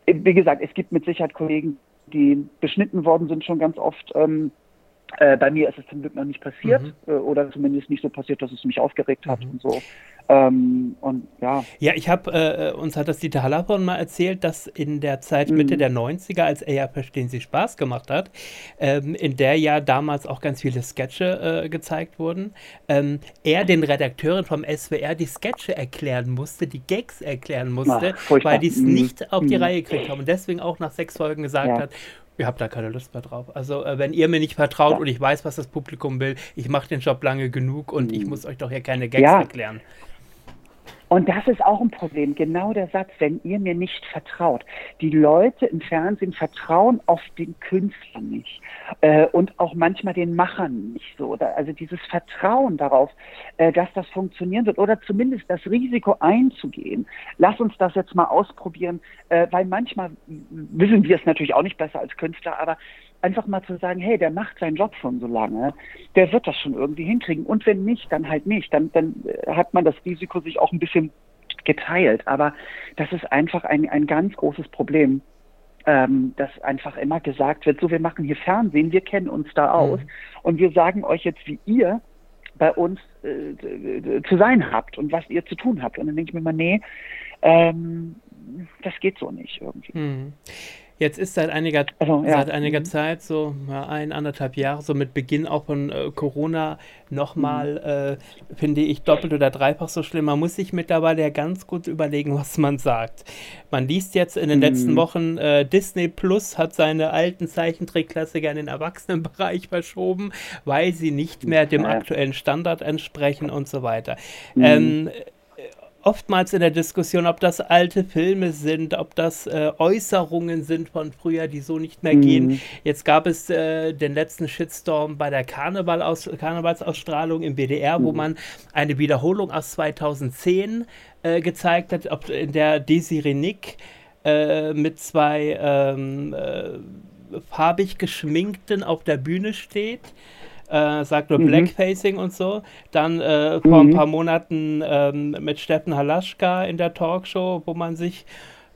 [SPEAKER 5] wie gesagt, es gibt mit Sicherheit Kollegen, die beschnitten worden sind, schon ganz oft. Ähm, Äh, bei mir ist es zum Glück noch nicht passiert mhm. äh, oder zumindest nicht so passiert, dass es mich aufgeregt hat mhm. und so. Ähm, und ja.
[SPEAKER 4] Ja, ich habe, äh, uns hat das Dieter Hallerborn mal erzählt, dass in der Zeit mhm. Mitte der 90er, als er ja Verstehen Sie Spaß gemacht hat, ähm, in der ja damals auch ganz viele Sketche äh, gezeigt wurden, ähm, er den Redakteuren vom SWR die Sketche erklären musste, die Gags erklären musste, Ach, weil die es mhm. nicht auf die mhm. Reihe gekriegt haben und deswegen auch nach sechs Folgen gesagt ja. hat, Ihr habt da keine Lust mehr drauf. Also, äh, wenn ihr mir nicht vertraut ja. und ich weiß, was das Publikum will, ich mache den Job lange genug und ich muss euch doch hier keine Gags ja. erklären.
[SPEAKER 5] Und das ist auch ein Problem. Genau der Satz, wenn ihr mir nicht vertraut. Die Leute im Fernsehen vertrauen auf den Künstler nicht äh, und auch manchmal den Machern nicht so. Also dieses Vertrauen darauf, äh, dass das funktionieren wird oder zumindest das Risiko einzugehen. Lass uns das jetzt mal ausprobieren, äh, weil manchmal wissen wir es natürlich auch nicht besser als Künstler, aber einfach mal zu sagen, hey, der macht seinen Job schon so lange, der wird das schon irgendwie hinkriegen. Und wenn nicht, dann halt nicht. Dann, dann äh, hat man das Risiko sich auch ein bisschen geteilt. Aber das ist einfach ein, ein ganz großes Problem. Ähm, dass einfach immer gesagt wird, so wir machen hier Fernsehen, wir kennen uns da mhm. aus mhm. und wir sagen euch jetzt, wie ihr bei uns äh, zu sein habt und was ihr zu tun habt. Und dann denke ich mir mal, nee, ähm, das geht so nicht irgendwie. Mhm.
[SPEAKER 4] Jetzt ist seit einiger, also, ja. seit einiger mhm. Zeit, so ja, ein, anderthalb Jahre, so mit Beginn auch von äh, Corona, nochmal, mhm. äh, finde ich, doppelt oder dreifach so schlimm. Man muss sich mittlerweile ja ganz gut überlegen, was man sagt. Man liest jetzt in den mhm. letzten Wochen, äh, Disney Plus hat seine alten Zeichentrickklassiker in den Erwachsenenbereich verschoben, weil sie nicht mehr dem aktuellen Standard entsprechen und so weiter. Mhm. Ähm, oftmals in der Diskussion, ob das alte Filme sind, ob das äh, Äußerungen sind von früher, die so nicht mehr mhm. gehen. Jetzt gab es äh, den letzten Shitstorm bei der Karneval -Aus Karnevalsausstrahlung im WDR, mhm. wo man eine Wiederholung aus 2010 äh, gezeigt hat, ob, in der Desiree Nick äh, mit zwei ähm, äh, farbig geschminkten auf der Bühne steht äh, sagt nur mhm. Blackfacing und so. Dann äh, vor mhm. ein paar Monaten ähm, mit Steffen Halaschka in der Talkshow, wo man sich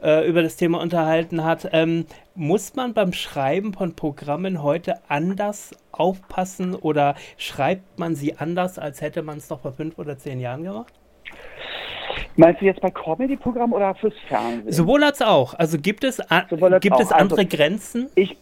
[SPEAKER 4] äh, über das Thema unterhalten hat. Ähm, muss man beim Schreiben von Programmen heute anders aufpassen oder schreibt man sie anders, als hätte man es noch vor fünf oder zehn Jahren gemacht?
[SPEAKER 5] Meinst du jetzt bei Comedy-Programmen oder fürs Fernsehen?
[SPEAKER 4] Sowohl als auch. Also gibt es, gibt es andere also, Grenzen?
[SPEAKER 5] Ich,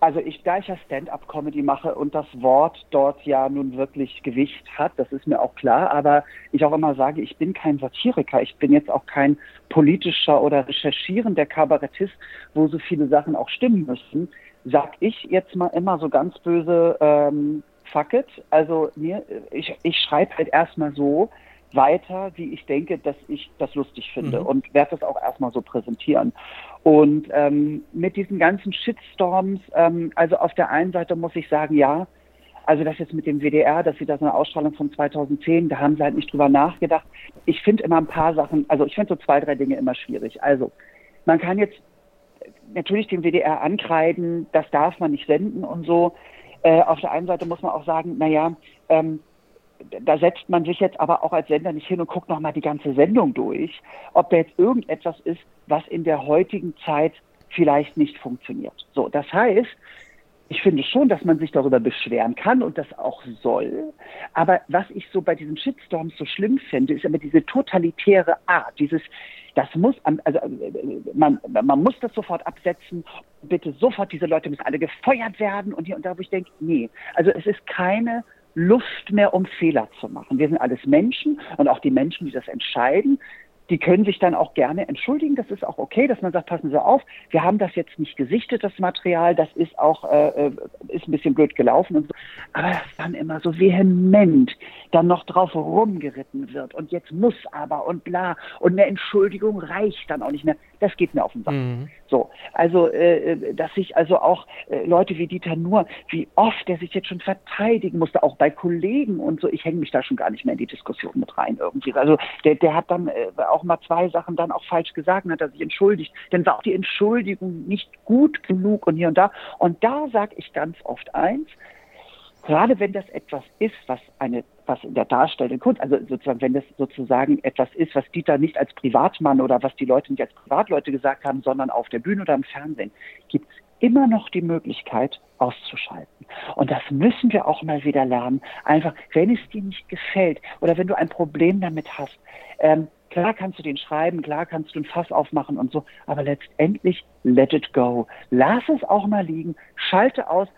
[SPEAKER 5] also ich, da ich ja Stand-up-Comedy mache und das Wort dort ja nun wirklich Gewicht hat, das ist mir auch klar, aber ich auch immer sage, ich bin kein Satiriker, ich bin jetzt auch kein politischer oder recherchierender Kabarettist, wo so viele Sachen auch stimmen müssen, sag ich jetzt mal immer so ganz böse, ähm, fuck it. Also mir, ich, ich schreibe halt erstmal so, weiter, wie ich denke, dass ich das lustig finde mhm. und werde das auch erstmal so präsentieren. Und ähm, mit diesen ganzen Shitstorms, ähm, also auf der einen Seite muss ich sagen, ja, also das jetzt mit dem WDR, dass sie das eine Ausstrahlung von 2010, da haben sie halt nicht drüber nachgedacht. Ich finde immer ein paar Sachen, also ich finde so zwei, drei Dinge immer schwierig. Also man kann jetzt natürlich dem WDR ankreiden, das darf man nicht senden und so. Äh, auf der einen Seite muss man auch sagen, naja, ähm, da setzt man sich jetzt aber auch als Sender nicht hin und guckt nochmal die ganze Sendung durch, ob da jetzt irgendetwas ist, was in der heutigen Zeit vielleicht nicht funktioniert. So, das heißt, ich finde schon, dass man sich darüber beschweren kann und das auch soll. Aber was ich so bei diesen Shitstorms so schlimm finde, ist immer diese totalitäre Art, dieses, das muss, also man, man muss das sofort absetzen, bitte sofort, diese Leute müssen alle gefeuert werden und hier und da, wo ich denke, nee, also es ist keine Luft mehr, um Fehler zu machen. Wir sind alles Menschen und auch die Menschen, die das entscheiden, die können sich dann auch gerne entschuldigen. Das ist auch okay, dass man sagt, passen Sie auf, wir haben das jetzt nicht gesichtet, das Material, das ist auch äh, äh ist ein bisschen blöd gelaufen und so. Aber das dann immer so vehement dann noch drauf rumgeritten wird und jetzt muss aber und bla und eine Entschuldigung reicht dann auch nicht mehr. Das geht mir auf den Sack. Mhm. So, also äh, äh, dass sich also auch äh, Leute wie Dieter Nur, wie oft der sich jetzt schon verteidigen musste, auch bei Kollegen und so. Ich hänge mich da schon gar nicht mehr in die Diskussion mit rein irgendwie. Also der, der hat dann äh, auch mal zwei Sachen dann auch falsch gesagt und hat er sich entschuldigt. Dann war auch die Entschuldigung nicht gut genug und hier und da. Und da sage ich ganz oft eins, gerade wenn das etwas ist, was eine, was in der darstellenden Kunst, also sozusagen, wenn das sozusagen etwas ist, was Dieter nicht als Privatmann oder was die Leute nicht als Privatleute gesagt haben, sondern auf der Bühne oder im Fernsehen, gibt es immer noch die Möglichkeit auszuschalten. Und das müssen wir auch mal wieder lernen. Einfach, wenn es dir nicht gefällt oder wenn du ein Problem damit hast, ähm, klar kannst du den schreiben, klar kannst du ein Fass aufmachen und so, aber letztendlich let it go. Lass es auch mal liegen, schalte aus,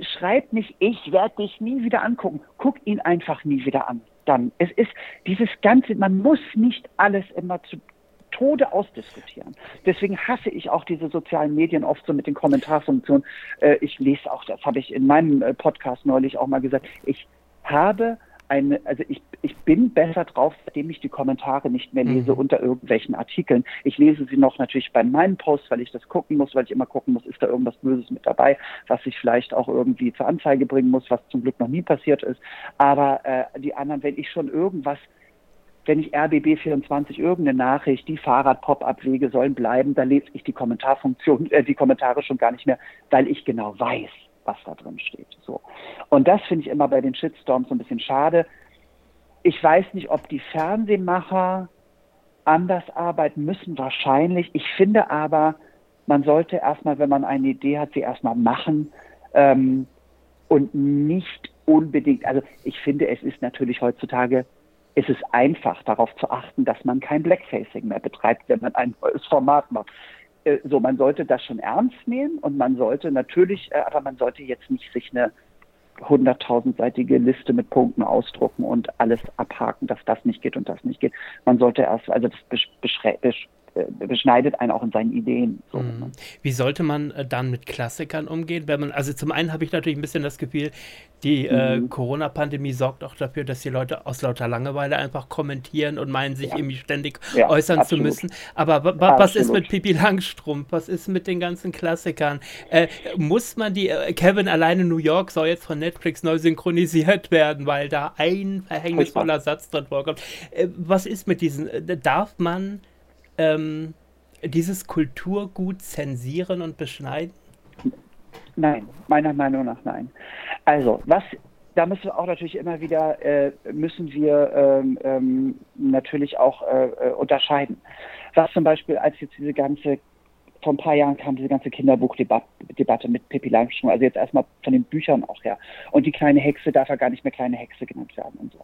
[SPEAKER 5] schreib nicht, ich werde dich nie wieder angucken. Guck ihn einfach nie wieder an. Dann. Es ist dieses Ganze, man muss nicht alles immer zu Tode ausdiskutieren. Deswegen hasse ich auch diese sozialen Medien oft so mit den Kommentarfunktionen. Äh, ich lese auch, das habe ich in meinem äh, Podcast neulich auch mal gesagt, ich habe eine, also ich, ich bin besser drauf, seitdem ich die Kommentare nicht mehr lese mhm. unter irgendwelchen Artikeln. Ich lese sie noch natürlich bei meinen Posts, weil ich das gucken muss, weil ich immer gucken muss, ist da irgendwas Böses mit dabei, was ich vielleicht auch irgendwie zur Anzeige bringen muss, was zum Glück noch nie passiert ist. Aber äh, die anderen, wenn ich schon irgendwas wenn ich RBB24 irgendeine Nachricht, die Fahrrad-Pop-Abwege sollen bleiben, da lese ich die Kommentarfunktion, äh, die Kommentare schon gar nicht mehr, weil ich genau weiß, was da drin steht. So. Und das finde ich immer bei den Shitstorms so ein bisschen schade. Ich weiß nicht, ob die Fernsehmacher anders arbeiten müssen, wahrscheinlich. Ich finde aber, man sollte erstmal, wenn man eine Idee hat, sie erstmal machen ähm, und nicht unbedingt, also ich finde, es ist natürlich heutzutage, es ist einfach darauf zu achten, dass man kein Blackfacing mehr betreibt, wenn man ein neues Format macht. Äh, so, man sollte das schon ernst nehmen und man sollte natürlich, äh, aber man sollte jetzt nicht sich eine hunderttausendseitige Liste mit Punkten ausdrucken und alles abhaken, dass das nicht geht und das nicht geht. Man sollte erst, also das besch äh, beschneidet einen auch in seinen Ideen. So.
[SPEAKER 4] Mhm. Wie sollte man äh, dann mit Klassikern umgehen? Wenn man, also zum einen habe ich natürlich ein bisschen das Gefühl, die äh, mhm. äh, Corona-Pandemie sorgt auch dafür, dass die Leute aus lauter Langeweile einfach kommentieren und meinen, sich ja. irgendwie ständig ja, äußern absolut. zu müssen. Aber was absolut. ist mit Pipi Langstrumpf? Was ist mit den ganzen Klassikern? Äh, muss man die, äh, Kevin alleine New York soll jetzt von Netflix neu synchronisiert werden, weil da ein verhängnisvoller Satz drin vorkommt. was ist mit diesen, darf man ähm, dieses Kulturgut zensieren und beschneiden?
[SPEAKER 5] Nein, meiner Meinung nach nein. Also, was da müssen wir auch natürlich immer wieder, äh, müssen wir ähm, ähm, natürlich auch äh, äh unterscheiden. Was zum Beispiel, als jetzt diese ganze, vor ein paar Jahren kam diese ganze Kinderbuchdebatte mit Pippi Langstrumpf, also jetzt erstmal von den Büchern auch her. Und die kleine Hexe darf ja gar nicht mehr kleine Hexe genannt werden und so.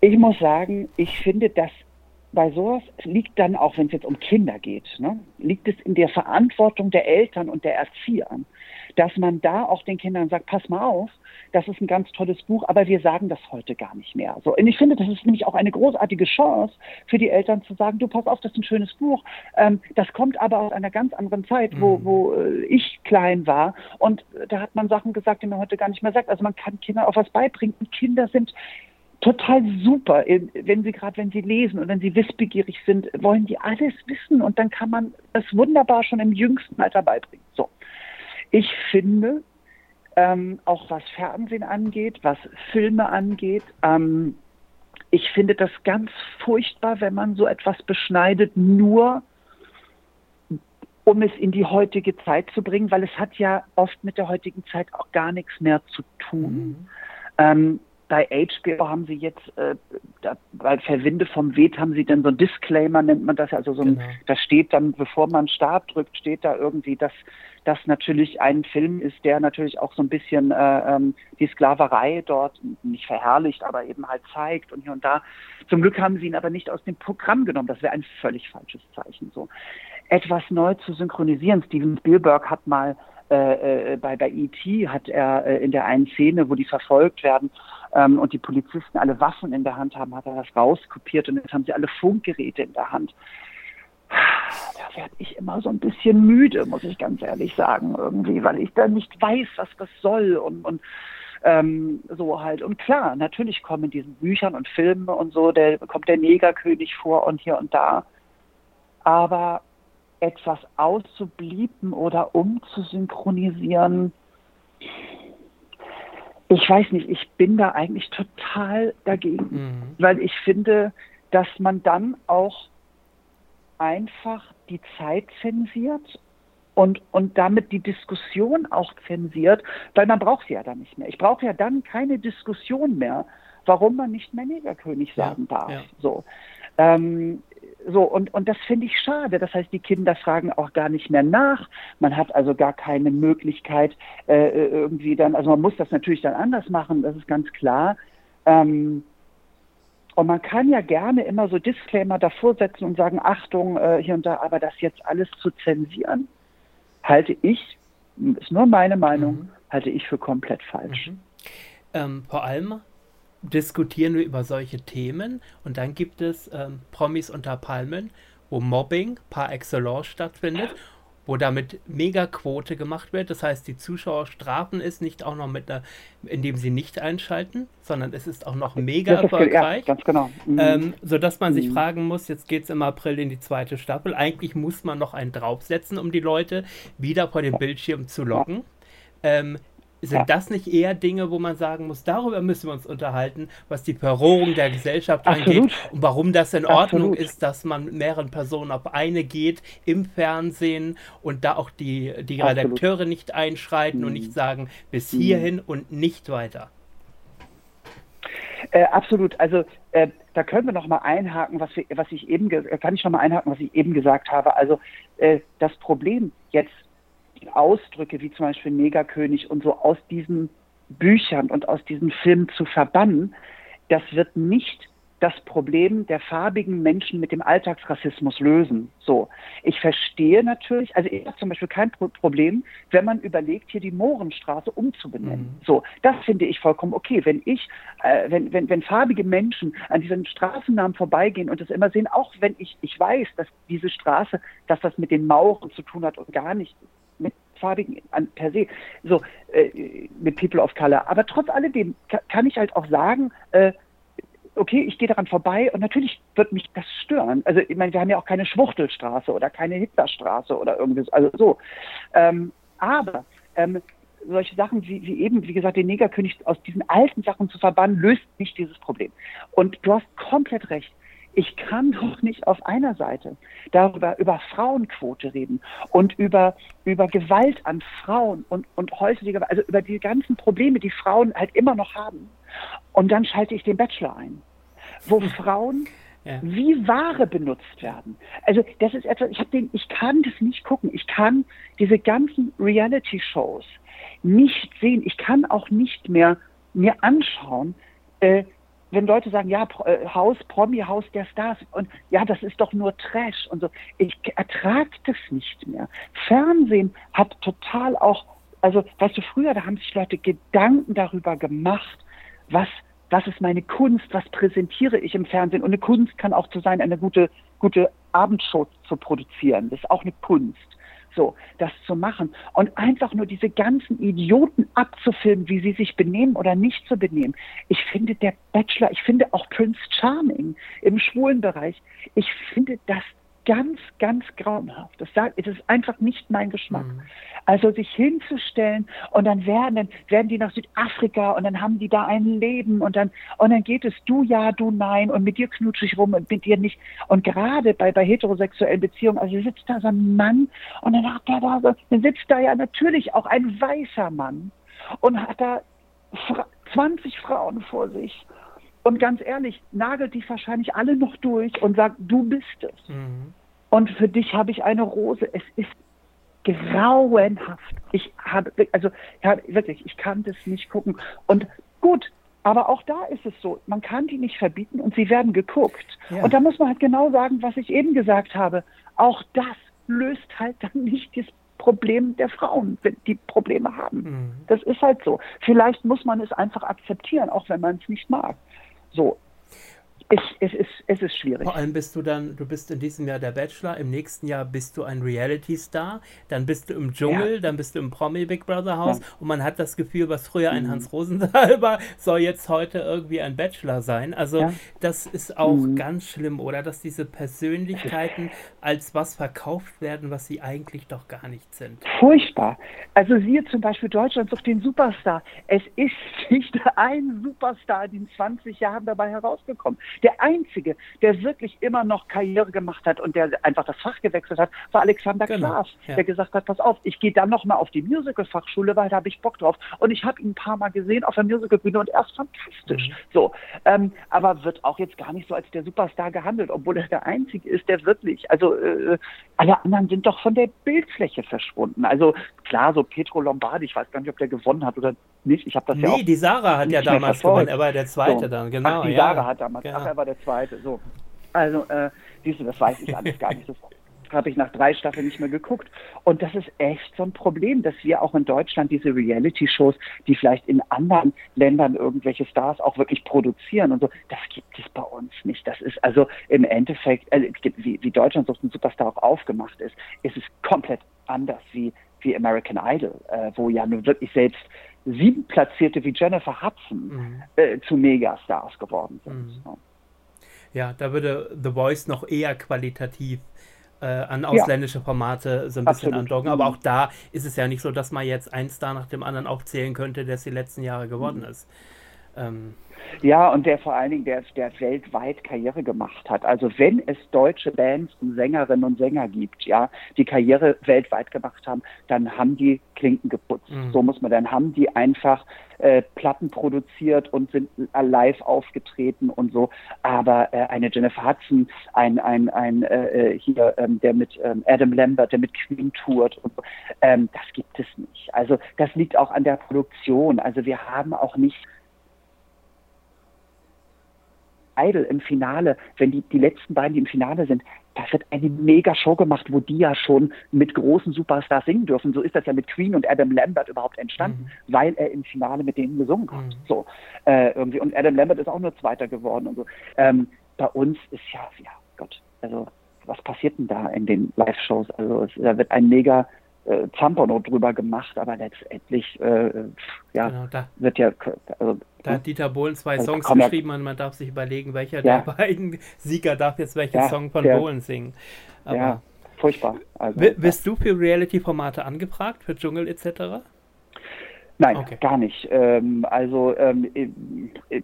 [SPEAKER 5] Ich muss sagen, ich finde, dass bei sowas liegt dann, auch wenn es jetzt um Kinder geht, ne, liegt es in der Verantwortung der Eltern und der Erzieher, dass man da auch den Kindern sagt, pass mal auf, das ist ein ganz tolles Buch, aber wir sagen das heute gar nicht mehr. So, und ich finde, das ist nämlich auch eine großartige Chance für die Eltern zu sagen, du pass auf, das ist ein schönes Buch. Ähm, das kommt aber aus einer ganz anderen Zeit, wo, mhm. wo äh, ich klein war. Und da hat man Sachen gesagt, die man heute gar nicht mehr sagt. Also man kann Kindern auch was beibringen. Und Kinder sind total super, wenn sie gerade, wenn sie lesen und wenn sie wissbegierig sind, wollen die alles wissen und dann kann man es wunderbar schon im jüngsten Alter beibringen. So, ich finde, ähm, auch was Fernsehen angeht, was Filme angeht, ähm, ich finde das ganz furchtbar, wenn man so etwas beschneidet, nur um es in die heutige Zeit zu bringen, weil es hat ja oft mit der heutigen Zeit auch gar nichts mehr zu tun. Mhm. Ähm, bei HBO haben sie jetzt, äh, da, bei Verwinde vom Weht haben sie dann so ein Disclaimer, nennt man das, also so ein, genau. da steht dann, bevor man Start drückt, steht da irgendwie, dass das natürlich ein Film ist, der natürlich auch so ein bisschen äh, ähm, die Sklaverei dort nicht verherrlicht, aber eben halt zeigt und hier und da. Zum Glück haben sie ihn aber nicht aus dem Programm genommen. Das wäre ein völlig falsches Zeichen. So etwas neu zu synchronisieren. Steven Spielberg hat mal äh, äh, bei, bei E.T. hat er äh, in der einen Szene, wo die verfolgt werden ähm, und die Polizisten alle Waffen in der Hand haben, hat er das rauskopiert und jetzt haben sie alle Funkgeräte in der Hand. Da werde ich immer so ein bisschen müde, muss ich ganz ehrlich sagen, irgendwie, weil ich da nicht weiß, was das soll und, und ähm, so halt. Und klar, natürlich kommen in diesen Büchern und Filmen und so, der kommt der Negerkönig vor und hier und da. Aber etwas auszublieben oder umzusynchronisieren, ich weiß nicht, ich bin da eigentlich total dagegen, mhm. weil ich finde, dass man dann auch einfach die Zeit zensiert und, und damit die Diskussion auch zensiert, weil man braucht sie ja dann nicht mehr. Ich brauche ja dann keine Diskussion mehr, warum man nicht mehr Negerkönig sagen ja, darf. Ja. So. Ähm, so, und, und das finde ich schade. Das heißt, die Kinder fragen auch gar nicht mehr nach. Man hat also gar keine Möglichkeit, äh, irgendwie dann, also man muss das natürlich dann anders machen, das ist ganz klar. Ähm, und man kann ja gerne immer so Disclaimer davor setzen und sagen, Achtung, äh, hier und da, aber das jetzt alles zu zensieren, halte ich, ist nur meine Meinung, mhm. halte ich für komplett falsch. Mhm.
[SPEAKER 4] Ähm, vor allem diskutieren wir über solche Themen und dann gibt es ähm, Promis unter Palmen, wo Mobbing par excellence stattfindet, wo damit Megaquote gemacht wird. Das heißt, die Zuschauer strafen es nicht auch noch mit einer, indem sie nicht einschalten, sondern es ist auch noch mega erfolgreich.
[SPEAKER 5] Ja, ganz genau.
[SPEAKER 4] Mhm. Ähm, sodass man sich mhm. fragen muss, jetzt geht es im April in die zweite Staffel. Eigentlich muss man noch einen draufsetzen, um die Leute wieder vor den Bildschirm zu locken. Ähm, sind ja. das nicht eher Dinge, wo man sagen muss, darüber müssen wir uns unterhalten, was die Verrohung der Gesellschaft Absolut. angeht und warum das in Ordnung Absolut. ist, dass man mit mehreren Personen auf eine geht im Fernsehen und da auch die, die Redakteure nicht einschreiten mhm. und nicht sagen, bis mhm. hierhin und nicht weiter.
[SPEAKER 5] Äh, absolut. Also äh, da können wir noch mal einhaken, was, wir, was ich eben kann ich noch mal einhaken, was ich eben gesagt habe. Also äh, das Problem jetzt Ausdrücke wie zum Beispiel Negerkönig und so aus diesen Büchern und aus diesen Filmen zu verbannen, das wird nicht das Problem der farbigen Menschen mit dem Alltagsrassismus lösen. So, ich verstehe natürlich, also ich habe zum Beispiel kein Problem, wenn man überlegt, hier die Mohrenstraße umzubenennen. Mhm. So, das finde ich vollkommen okay. Wenn ich, äh, wenn, wenn, wenn farbige Menschen an diesen Straßennamen vorbeigehen und das immer sehen, auch wenn ich, ich weiß, dass diese Straße, dass das mit den Mauren zu tun hat und gar nicht Farbigen an, per se, so äh, mit People of Color. Aber trotz alledem kann ich halt auch sagen, äh, okay, ich gehe daran vorbei und natürlich wird mich das stören. Also ich meine, wir haben ja auch keine Schwuchtelstraße oder keine Hitlerstraße oder irgendwie also so. Ähm, aber ähm, solche Sachen wie, wie eben, wie gesagt, den Negerkönig aus diesen alten Sachen zu verbannen, löst nicht dieses Problem. Und du hast komplett recht ich kann doch nicht auf einer Seite darüber über Frauenquote reden und über, über Gewalt an Frauen und, und häusliche also über die ganzen Probleme, die Frauen halt immer noch haben. Und dann schalte ich den Bachelor ein, wo. Frauen ja. wie Ware benutzt werden. Also das ist etwas, ich habe den, ich kann das nicht gucken. Ich kann diese ganzen Reality-Shows nicht sehen. Ich kann auch nicht mehr mir anschauen, äh, wenn Leute sagen, ja, äh, Haus, Promi-Haus der Stars und ja, das ist doch nur Trash und so. Ich ertrage das nicht mehr. Fernsehen hat total auch, also weißt du, früher, da haben sich Leute Gedanken darüber gemacht, was, was ist meine Kunst, was präsentiere ich im Fernsehen. Und eine Kunst kann auch zu sein, eine gute, gute Abendshow zu produzieren. Das ist auch eine Kunst so, das zu machen und einfach nur diese ganzen Idioten abzufilmen, wie sie sich benehmen oder nicht zu benehmen. Ich finde der Bachelor, ich finde auch Prince Charming im schwulen Bereich, ich finde das ganz, ganz grauenhaft. Das, sagt, das ist einfach nicht mein Geschmack. Mhm. Also sich hinzustellen und dann werden, dann werden die nach Südafrika und dann haben die da ein Leben und dann, und dann geht es du ja, du nein und mit dir knutsche ich rum und mit dir nicht. Und gerade bei, bei heterosexuellen Beziehungen, also sitzt da so ein Mann und dann hat er da so, dann sitzt da ja natürlich auch ein weißer Mann und hat da 20 Frauen vor sich und ganz ehrlich, nagelt die wahrscheinlich alle noch durch und sagt, du bist es. Mhm. Und für dich habe ich eine Rose. Es ist grauenhaft. Ich habe, also ja, wirklich, ich kann das nicht gucken. Und gut, aber auch da ist es so, man kann die nicht verbieten und sie werden geguckt. Ja. Und da muss man halt genau sagen, was ich eben gesagt habe. Auch das löst halt dann nicht das Problem der Frauen, die Probleme haben. Mhm. Das ist halt so. Vielleicht muss man es einfach akzeptieren, auch wenn man es nicht mag. So, es, es, ist, es ist schwierig.
[SPEAKER 4] Vor allem bist du dann, du bist in diesem Jahr der Bachelor, im nächsten Jahr bist du ein Reality-Star, dann bist du im Dschungel, ja. dann bist du im Promi Big Brother Haus ja. und man hat das Gefühl, was früher ein mhm. Hans Rosenthal war, soll jetzt heute irgendwie ein Bachelor sein. Also ja. das ist auch mhm. ganz schlimm, oder? Dass diese Persönlichkeiten als was verkauft werden, was sie eigentlich doch gar nicht sind.
[SPEAKER 5] Furchtbar. Also siehe zum Beispiel Deutschland sucht den Superstar. Es ist nicht ein Superstar in 20 Jahren dabei herausgekommen. Der Einzige, der wirklich immer noch Karriere gemacht hat und der einfach das Fach gewechselt hat, war Alexander genau, Klaas, ja. der gesagt hat, pass auf, ich gehe dann nochmal auf die Musical-Fachschule, weil da habe ich Bock drauf. Und ich habe ihn ein paar Mal gesehen auf der Musical-Bühne und er ist fantastisch. Mhm. So, ähm, aber wird auch jetzt gar nicht so als der Superstar gehandelt, obwohl er der Einzige ist, der wirklich, also äh, alle anderen sind doch von der Bildfläche verschwunden. Also klar, so Petro Lombardi, ich weiß gar nicht, ob der gewonnen hat oder nicht. Ich habe das
[SPEAKER 4] nee,
[SPEAKER 5] ja auch.
[SPEAKER 4] Nee, die Sarah hat ja damals gewonnen, er war der Zweite so. dann, genau.
[SPEAKER 5] Ach, die ja. Sarah hat damals, genau. Er war der Zweite, so. Also, äh, siehst du, das weiß ich alles gar nicht so habe ich nach drei Staffeln nicht mehr geguckt. Und das ist echt so ein Problem, dass wir auch in Deutschland diese Reality-Shows, die vielleicht in anderen Ländern irgendwelche Stars auch wirklich produzieren und so, das gibt es bei uns nicht. Das ist also im Endeffekt, also, wie, wie Deutschland so ein Superstar auch aufgemacht ist, ist es komplett anders wie, wie American Idol, äh, wo ja nun wirklich selbst sieben Platzierte wie Jennifer Hudson mhm. äh, zu Megastars geworden sind. Mhm.
[SPEAKER 4] Ja, da würde The Voice noch eher qualitativ äh, an ausländische Formate so ein bisschen Absolut. andocken. Aber auch da ist es ja nicht so, dass man jetzt ein Star nach dem anderen aufzählen könnte, der es die letzten Jahre geworden ist.
[SPEAKER 5] Ähm, ja, und der vor allen Dingen, der, der weltweit Karriere gemacht hat. Also wenn es deutsche Bands und Sängerinnen und Sänger gibt, ja, die Karriere weltweit gemacht haben, dann haben die Klinken geputzt. Mhm. So muss man, dann haben die einfach äh, Platten produziert und sind live aufgetreten und so. Aber äh, eine Jennifer Hudson, ein, ein, ein äh, äh hier, ähm, der mit ähm, Adam Lambert, der mit Queen tourt und so, ähm, das gibt es nicht. Also das liegt auch an der Produktion. Also wir haben auch nicht Idol im Finale, wenn die, die letzten beiden, die im Finale sind, da wird eine mega Show gemacht, wo die ja schon mit großen Superstars singen dürfen. So ist das ja mit Queen und Adam Lambert überhaupt entstanden, mhm. weil er im Finale mit denen gesungen hat. Mhm. So, äh, irgendwie. Und Adam Lambert ist auch nur Zweiter geworden und so. Ähm, bei uns ist ja, ja, Gott, also was passiert denn da in den Live-Shows? Also es, da wird ein mega äh, Zampano drüber gemacht, aber letztendlich äh, ja, genau, da, wird ja.
[SPEAKER 4] Also, da hat Dieter Bohlen zwei also, Songs geschrieben und man darf sich überlegen, welcher ja. der beiden Sieger darf jetzt welchen ja, Song von der, Bohlen singen.
[SPEAKER 5] Aber ja, furchtbar.
[SPEAKER 4] Also, bist du für Reality-Formate angefragt, für Dschungel etc.?
[SPEAKER 5] Nein, okay. gar nicht. Ähm, also ähm, äh, äh,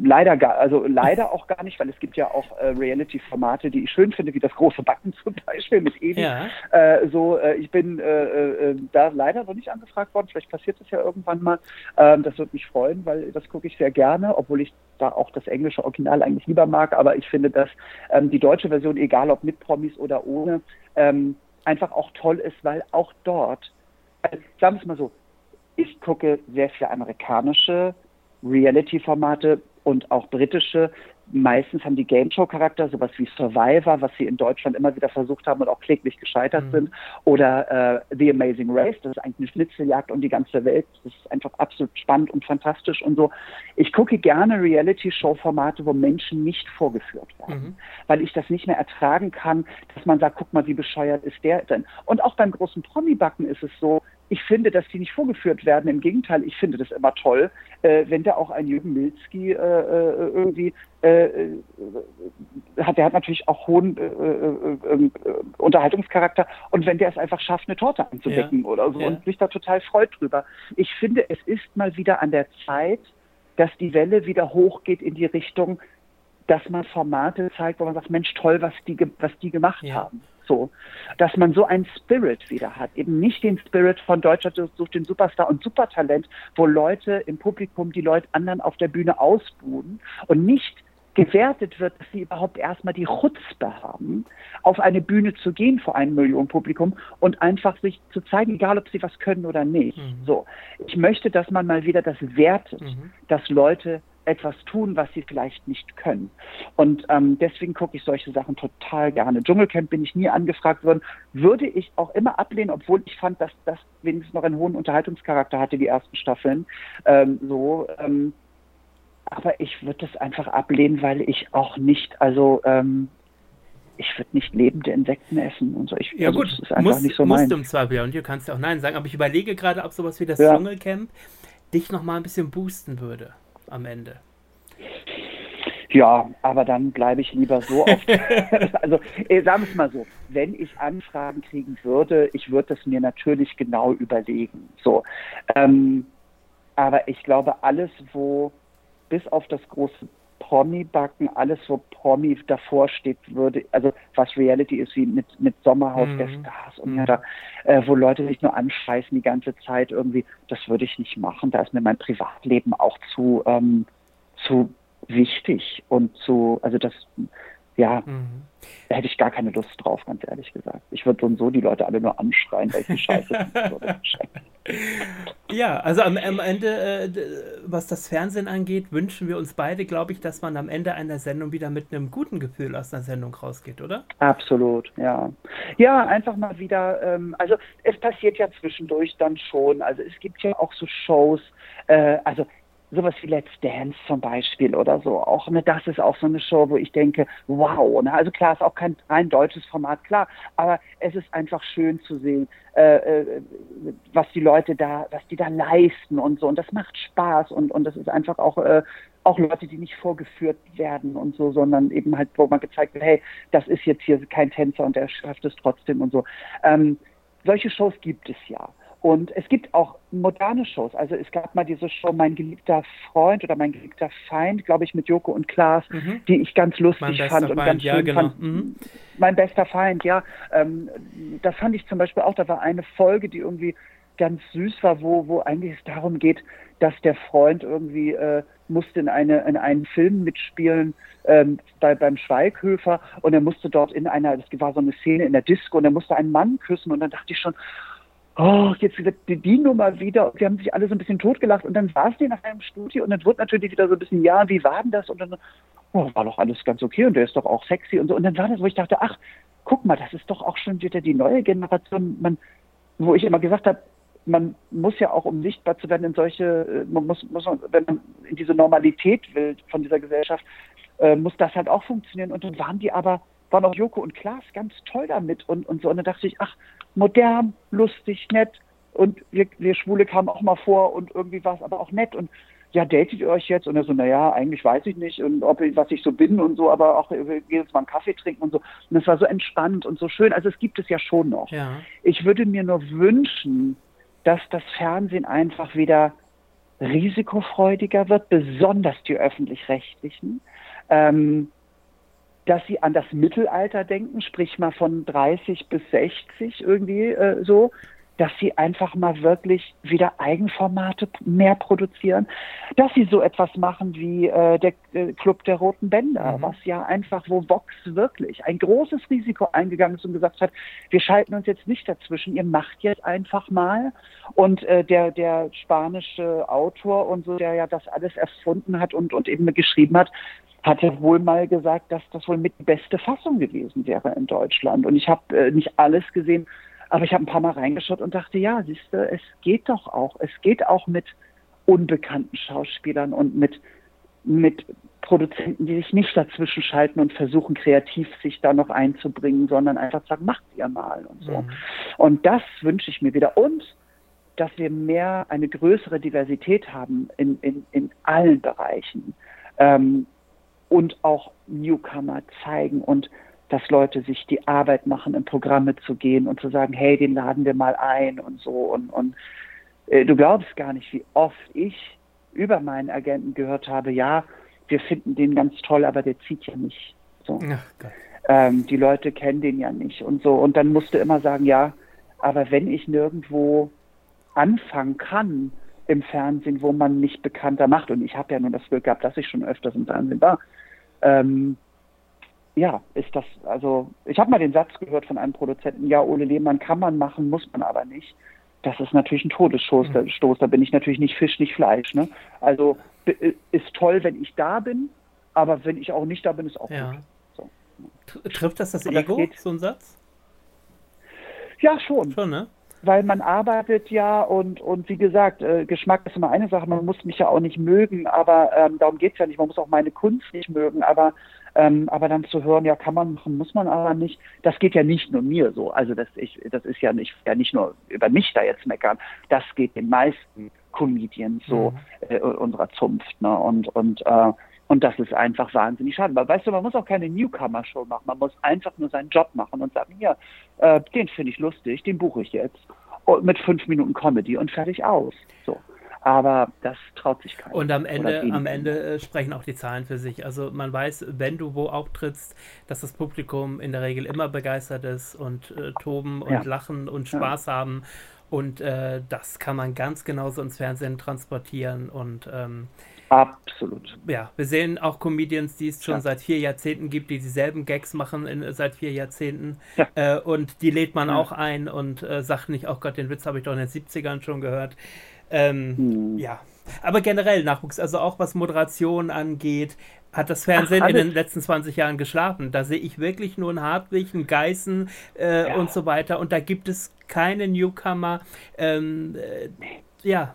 [SPEAKER 5] leider gar, also leider auch gar nicht, weil es gibt ja auch äh, Reality-Formate, die ich schön finde, wie das große Backen zum Beispiel mit Evi. Ja. Äh, so, äh, ich bin äh, da leider noch nicht angefragt worden. Vielleicht passiert das ja irgendwann mal. Ähm, das würde mich freuen, weil das gucke ich sehr gerne, obwohl ich da auch das englische Original eigentlich lieber mag. Aber ich finde, dass ähm, die deutsche Version, egal ob mit Promis oder ohne, ähm, einfach auch toll ist, weil auch dort, also, sagen wir es mal so, ich gucke sehr viele amerikanische Reality-Formate und auch britische. Meistens haben die Game Show-Charakter, sowas wie Survivor, was sie in Deutschland immer wieder versucht haben und auch kläglich gescheitert mhm. sind. Oder äh, The Amazing Race, das ist eigentlich eine Schnitzeljagd um die ganze Welt. Das ist einfach absolut spannend und fantastisch und so. Ich gucke gerne Reality-Show-Formate, wo Menschen nicht vorgeführt werden, mhm. weil ich das nicht mehr ertragen kann, dass man sagt, guck mal, wie bescheuert ist der denn. Und auch beim großen Promi-Backen ist es so, ich finde, dass die nicht vorgeführt werden. Im Gegenteil, ich finde das immer toll, äh, wenn da auch ein Jürgen Milzki äh, äh irgendwie äh, äh, hat, der hat natürlich auch hohen äh, Unterhaltungscharakter und wenn der es einfach schafft, eine Torte anzudecken ja. oder so ja. und sich da total freut drüber. Ich finde, es ist mal wieder an der Zeit, dass die Welle wieder hochgeht in die Richtung, dass man Formate zeigt, wo man sagt, Mensch, toll, was die, was die gemacht ja. haben. So, dass man so einen Spirit wieder hat. Eben nicht den Spirit von Deutschland sucht den Superstar und Supertalent, wo Leute im Publikum die Leute anderen auf der Bühne ausbuhen und nicht gewertet wird, dass sie überhaupt erstmal die Chutzpe haben, auf eine Bühne zu gehen vor einem Millionen Publikum und einfach sich zu zeigen, egal ob sie was können oder nicht. Mhm. So, ich möchte, dass man mal wieder das wertet, mhm. dass Leute etwas tun, was sie vielleicht nicht können. Und ähm, deswegen gucke ich solche Sachen total gerne. Dschungelcamp bin ich nie angefragt worden, würde ich auch immer ablehnen, obwohl ich fand, dass das wenigstens noch einen hohen Unterhaltungscharakter hatte, die ersten Staffeln. Ähm, so, ähm, aber ich würde das einfach ablehnen, weil ich auch nicht, also ähm, ich würde nicht lebende Insekten essen und so. Ich,
[SPEAKER 4] ja also, gut, das ist einfach muss, nicht so musst du im Zweifel, ja, und du kannst ja auch Nein sagen, aber ich überlege gerade, ob sowas wie das ja. Dschungelcamp dich nochmal ein bisschen boosten würde am Ende.
[SPEAKER 5] Ja, aber dann bleibe ich lieber so auf. also, äh, sagen wir es mal so, wenn ich Anfragen kriegen würde, ich würde das mir natürlich genau überlegen. So. Ähm, aber ich glaube, alles, wo bis auf das große Promi-Backen, alles, wo Promi davor steht, würde, also was Reality ist, wie mit, mit Sommerhaus
[SPEAKER 4] Mhm.
[SPEAKER 5] der Stars und
[SPEAKER 4] Mhm.
[SPEAKER 5] ja, da, äh, wo Leute sich nur anscheißen die ganze Zeit irgendwie, das würde ich nicht machen. Da ist mir mein Privatleben auch zu, ähm, zu wichtig und zu, also das, ja,
[SPEAKER 4] Mhm.
[SPEAKER 5] Da hätte ich gar keine Lust drauf, ganz ehrlich gesagt. Ich würde so und so die Leute alle nur anschreien, weil ich die Scheiße würde.
[SPEAKER 4] Ja, also am, am Ende, äh, was das Fernsehen angeht, wünschen wir uns beide, glaube ich, dass man am Ende einer Sendung wieder mit einem guten Gefühl aus einer Sendung rausgeht, oder?
[SPEAKER 5] Absolut, ja. Ja, einfach mal wieder, ähm, also es passiert ja zwischendurch dann schon. Also es gibt ja auch so Shows, äh, also sowas wie Let's Dance zum Beispiel oder so auch. Ne, das ist auch so eine Show, wo ich denke, wow. Ne, also klar, ist auch kein rein deutsches Format, klar, aber es ist einfach schön zu sehen, äh, äh, was die Leute da, was die da leisten und so. Und das macht Spaß und und das ist einfach auch äh, auch Leute, die nicht vorgeführt werden und so, sondern eben halt, wo man gezeigt wird, hey, das ist jetzt hier kein Tänzer und der schafft es trotzdem und so. Ähm, solche Shows gibt es ja. Und es gibt auch moderne Shows. Also es gab mal diese Show Mein geliebter Freund oder Mein geliebter Feind, glaube ich, mit Joko und Klaas,
[SPEAKER 4] Mhm.
[SPEAKER 5] die ich ganz lustig fand und
[SPEAKER 4] Feind,
[SPEAKER 5] ganz
[SPEAKER 4] ja,
[SPEAKER 5] schön
[SPEAKER 4] genau.
[SPEAKER 5] fand.
[SPEAKER 4] Mhm.
[SPEAKER 5] Mein bester Feind, ja. Ähm, das fand ich zum Beispiel auch, da war eine Folge, die irgendwie ganz süß war, wo, wo eigentlich es darum geht, dass der Freund irgendwie äh, musste in, eine, in einen Film mitspielen ähm, bei, beim Schweighöfer und er musste dort in einer, das war so eine Szene in der Disco und er musste einen Mann küssen und dann dachte ich schon, oh, jetzt die, die Nummer wieder. Und sie haben sich alle so ein bisschen totgelacht und dann saßen die nach einem Studio und dann wurde natürlich wieder so ein bisschen, ja, wie war denn das? Und dann, oh, war doch alles ganz okay und der ist doch auch sexy und so. Und dann war das, wo ich dachte, ach, guck mal, das ist doch auch schon wieder die neue Generation, man, wo ich immer gesagt habe, man muss ja auch, um sichtbar zu werden in solche, äh, man muss, muss wenn man in diese Normalität will von dieser Gesellschaft, äh, muss das halt auch funktionieren. Und dann waren die aber, waren auch Joko und Klaas ganz toll damit und, und so. Und dann dachte ich, ach, modern, lustig, nett. Und wir, wir Schwule kamen auch mal vor und irgendwie war es aber auch nett. Und ja, datet ihr euch jetzt? Und er so, naja, eigentlich weiß ich nicht und ob ich, was ich so bin und so, aber auch wir gehen jetzt mal einen Kaffee trinken und so. Und es war so entspannt und so schön. Also es gibt es ja schon noch.
[SPEAKER 4] Ja.
[SPEAKER 5] Ich würde mir nur wünschen, dass das Fernsehen einfach wieder risikofreudiger wird, besonders die öffentlich-rechtlichen, ähm, dass sie an das Mittelalter denken, sprich mal von 30 bis 60 irgendwie äh, so, dass sie einfach mal wirklich wieder Eigenformate mehr produzieren, dass sie so etwas machen wie äh, der äh, Club der Roten Bänder,
[SPEAKER 4] Mhm.
[SPEAKER 5] was ja einfach, wo Vox wirklich ein großes Risiko eingegangen ist und gesagt hat, wir schalten uns jetzt nicht dazwischen, ihr macht jetzt einfach mal. Und äh, der, der spanische Autor und so, der ja das alles erfunden hat und, und eben geschrieben hat, hatte wohl mal gesagt, dass das wohl mit die beste Fassung gewesen wäre in Deutschland. Und ich habe äh, nicht alles gesehen, aber ich habe ein paar Mal reingeschaut und dachte, ja, siehst du, es geht doch auch. Es geht auch mit unbekannten Schauspielern und mit, mit Produzenten, die sich nicht dazwischen schalten und versuchen, kreativ sich da noch einzubringen, sondern einfach sagen, macht ihr mal und so.
[SPEAKER 4] Mhm.
[SPEAKER 5] Und das wünsche ich mir wieder. Und dass wir mehr, eine größere Diversität haben in, in, in allen Bereichen. Ähm, und auch Newcomer zeigen und dass Leute sich die Arbeit machen, in Programme zu gehen und zu sagen, hey, den laden wir mal ein und so. Und, und äh, du glaubst gar nicht, wie oft ich über meinen Agenten gehört habe, ja, wir finden den ganz toll, aber der zieht ja nicht. So. Ähm, die Leute kennen den ja nicht und so. Und dann musste immer sagen, ja, aber wenn ich nirgendwo anfangen kann im Fernsehen, wo man mich bekannter macht, und ich habe ja nun das Glück gehabt, dass ich schon öfters im Fernsehen war, ähm, ja, ist das, also ich habe mal den Satz gehört von einem Produzenten, ja, Ole Lehmann kann man machen, muss man aber nicht. Das ist natürlich ein Todesstoß,
[SPEAKER 4] Mhm.
[SPEAKER 5] Stoß, da bin ich natürlich nicht Fisch, nicht Fleisch. Ne? Also b- ist toll, wenn ich da bin, aber wenn ich auch nicht da bin, ist auch
[SPEAKER 4] Ja.
[SPEAKER 5] gut. So.
[SPEAKER 4] Tr- Trifft das das
[SPEAKER 5] das
[SPEAKER 4] Ego,
[SPEAKER 5] geht-
[SPEAKER 4] so ein Satz?
[SPEAKER 5] Ja, schon.
[SPEAKER 4] Schon, ne?
[SPEAKER 5] Weil man arbeitet ja und, und wie gesagt, äh, Geschmack ist immer eine Sache, man muss mich ja auch nicht mögen, aber ähm, darum geht's ja nicht, man muss auch meine Kunst nicht mögen, aber, ähm, aber dann zu hören, ja, kann man machen, muss man aber nicht, das geht ja nicht nur mir so, also das, ich, das ist ja nicht, ja nicht nur über mich da jetzt meckern, das geht den meisten Comedians so äh, unserer Zunft, ne, und, und, äh, und das ist einfach wahnsinnig schade. Weil, weißt du, man muss auch keine Newcomer-Show machen. Man muss einfach nur seinen Job machen und sagen, hier, äh, den finde ich lustig, den buche ich jetzt. Und mit fünf Minuten Comedy und fertig aus. So. aber das traut sich keiner.
[SPEAKER 4] Und am Ende, am Ende äh, sprechen auch die Zahlen für sich. Also man weiß, wenn du wo auftrittst, dass das Publikum in der Regel immer begeistert ist und äh, toben und ja. lachen und Spaß ja. haben. Und äh, das kann man ganz genauso ins Fernsehen transportieren. Und ähm,
[SPEAKER 5] Absolut.
[SPEAKER 4] Ja, wir sehen auch Comedians, die es schon ja. seit vier Jahrzehnten gibt, die dieselben Gags machen in, seit vier Jahrzehnten. Ja. Äh, und die lädt man ja. auch ein und äh, sagt nicht, oh Gott, den Witz habe ich doch in den 70ern schon gehört. Ähm, hm. Ja. Aber generell Nachwuchs, also auch was Moderation angeht, hat das Fernsehen Ach, in den letzten 20 Jahren geschlafen. Da sehe ich wirklich nur einen Hartwig, einen Geißen äh, ja. und so weiter. Und da gibt es keine Newcomer. Ähm, äh, ja,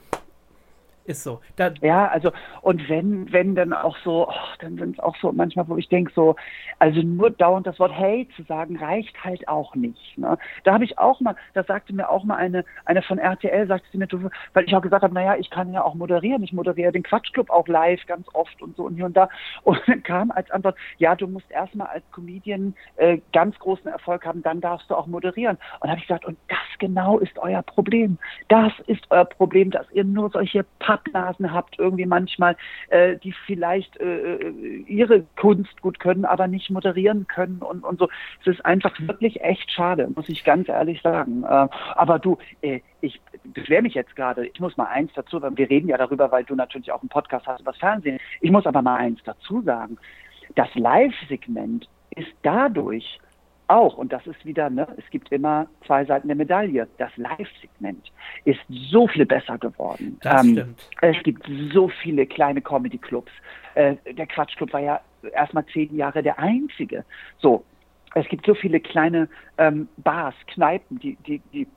[SPEAKER 4] ist so.
[SPEAKER 5] Da ja, also und wenn, wenn dann auch so, oh, dann sind es auch so manchmal, wo ich denke so, also nur dauernd das Wort Hey zu sagen, reicht halt auch nicht. Ne? Da habe ich auch mal, da sagte mir auch mal eine, eine von RTL, sagte sie mir, weil ich auch gesagt habe, naja, ich kann ja auch moderieren, ich moderiere den Quatschclub auch live ganz oft und so und hier und da. Und dann kam als Antwort, ja, du musst erstmal als Comedian äh, ganz großen Erfolg haben, dann darfst du auch moderieren. Und da habe ich gesagt, und das genau ist euer Problem. Das ist euer Problem, dass ihr nur solche Papp Pappnasen habt, irgendwie manchmal, äh, die vielleicht äh, äh, ihre Kunst gut können, aber nicht moderieren können und, und so. Es ist einfach wirklich echt schade, muss ich ganz ehrlich sagen. Äh, aber du, äh, ich beschwere mich jetzt gerade, ich muss mal eins dazu, weil wir reden ja darüber, weil du natürlich auch einen Podcast hast über das Fernsehen. Ich muss aber mal eins dazu sagen. Das Live-Segment ist dadurch auch, und das ist wieder, ne, es gibt immer zwei Seiten der Medaille. Das Live-Segment ist so viel besser geworden.
[SPEAKER 4] Das ähm, stimmt.
[SPEAKER 5] Es gibt so viele kleine Comedy-Clubs. Äh, der Quatschclub war ja erstmal zehn Jahre der einzige. So, es gibt so viele kleine ähm, Bars, Kneipen, die, die, die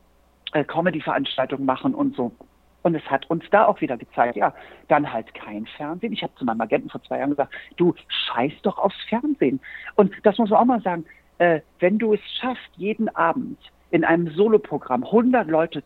[SPEAKER 5] äh, Comedy-Veranstaltungen machen und so. Und es hat uns da auch wieder gezeigt, ja, dann halt kein Fernsehen. Ich habe zu meinem Agenten vor zwei Jahren gesagt, du scheiß doch aufs Fernsehen. Und das muss man auch mal sagen, äh, wenn du es schaffst, jeden Abend in einem Soloprogramm 100 Leute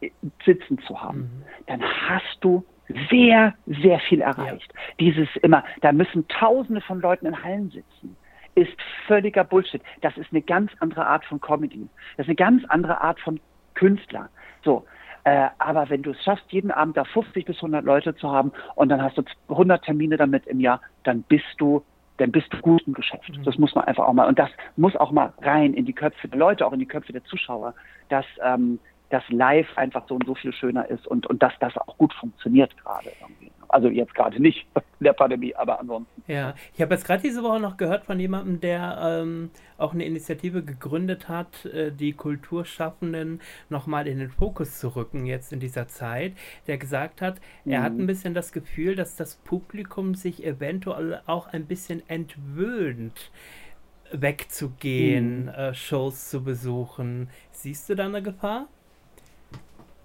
[SPEAKER 5] äh, sitzen zu haben, mhm. dann hast du sehr, sehr viel erreicht. Ja. Dieses immer, da müssen Tausende von Leuten in Hallen sitzen, ist völliger Bullshit. Das ist eine ganz andere Art von Comedy. Das ist eine ganz andere Art von Künstler. So. Äh, aber wenn du es schaffst, jeden Abend da 50 bis 100 Leute zu haben und dann hast du 100 Termine damit im Jahr, dann bist du dann bist du gut im Geschäft. Mhm. Das muss man einfach auch mal, und das muss auch mal rein in die Köpfe der Leute, auch in die Köpfe der Zuschauer, dass ähm, das Live einfach so und so viel schöner ist und, und dass das auch gut funktioniert gerade irgendwie. Also jetzt gerade nicht in der Pandemie, aber ansonsten.
[SPEAKER 4] Ja, ich habe jetzt gerade diese Woche noch gehört von jemandem, der ähm, auch eine Initiative gegründet hat, äh, die Kulturschaffenden nochmal in den Fokus zu rücken jetzt in dieser Zeit, der gesagt hat, mhm. er hat mhm. ein bisschen das Gefühl, dass das Publikum sich eventuell auch ein bisschen entwöhnt wegzugehen, mhm. äh, Shows zu besuchen. Siehst du da eine Gefahr?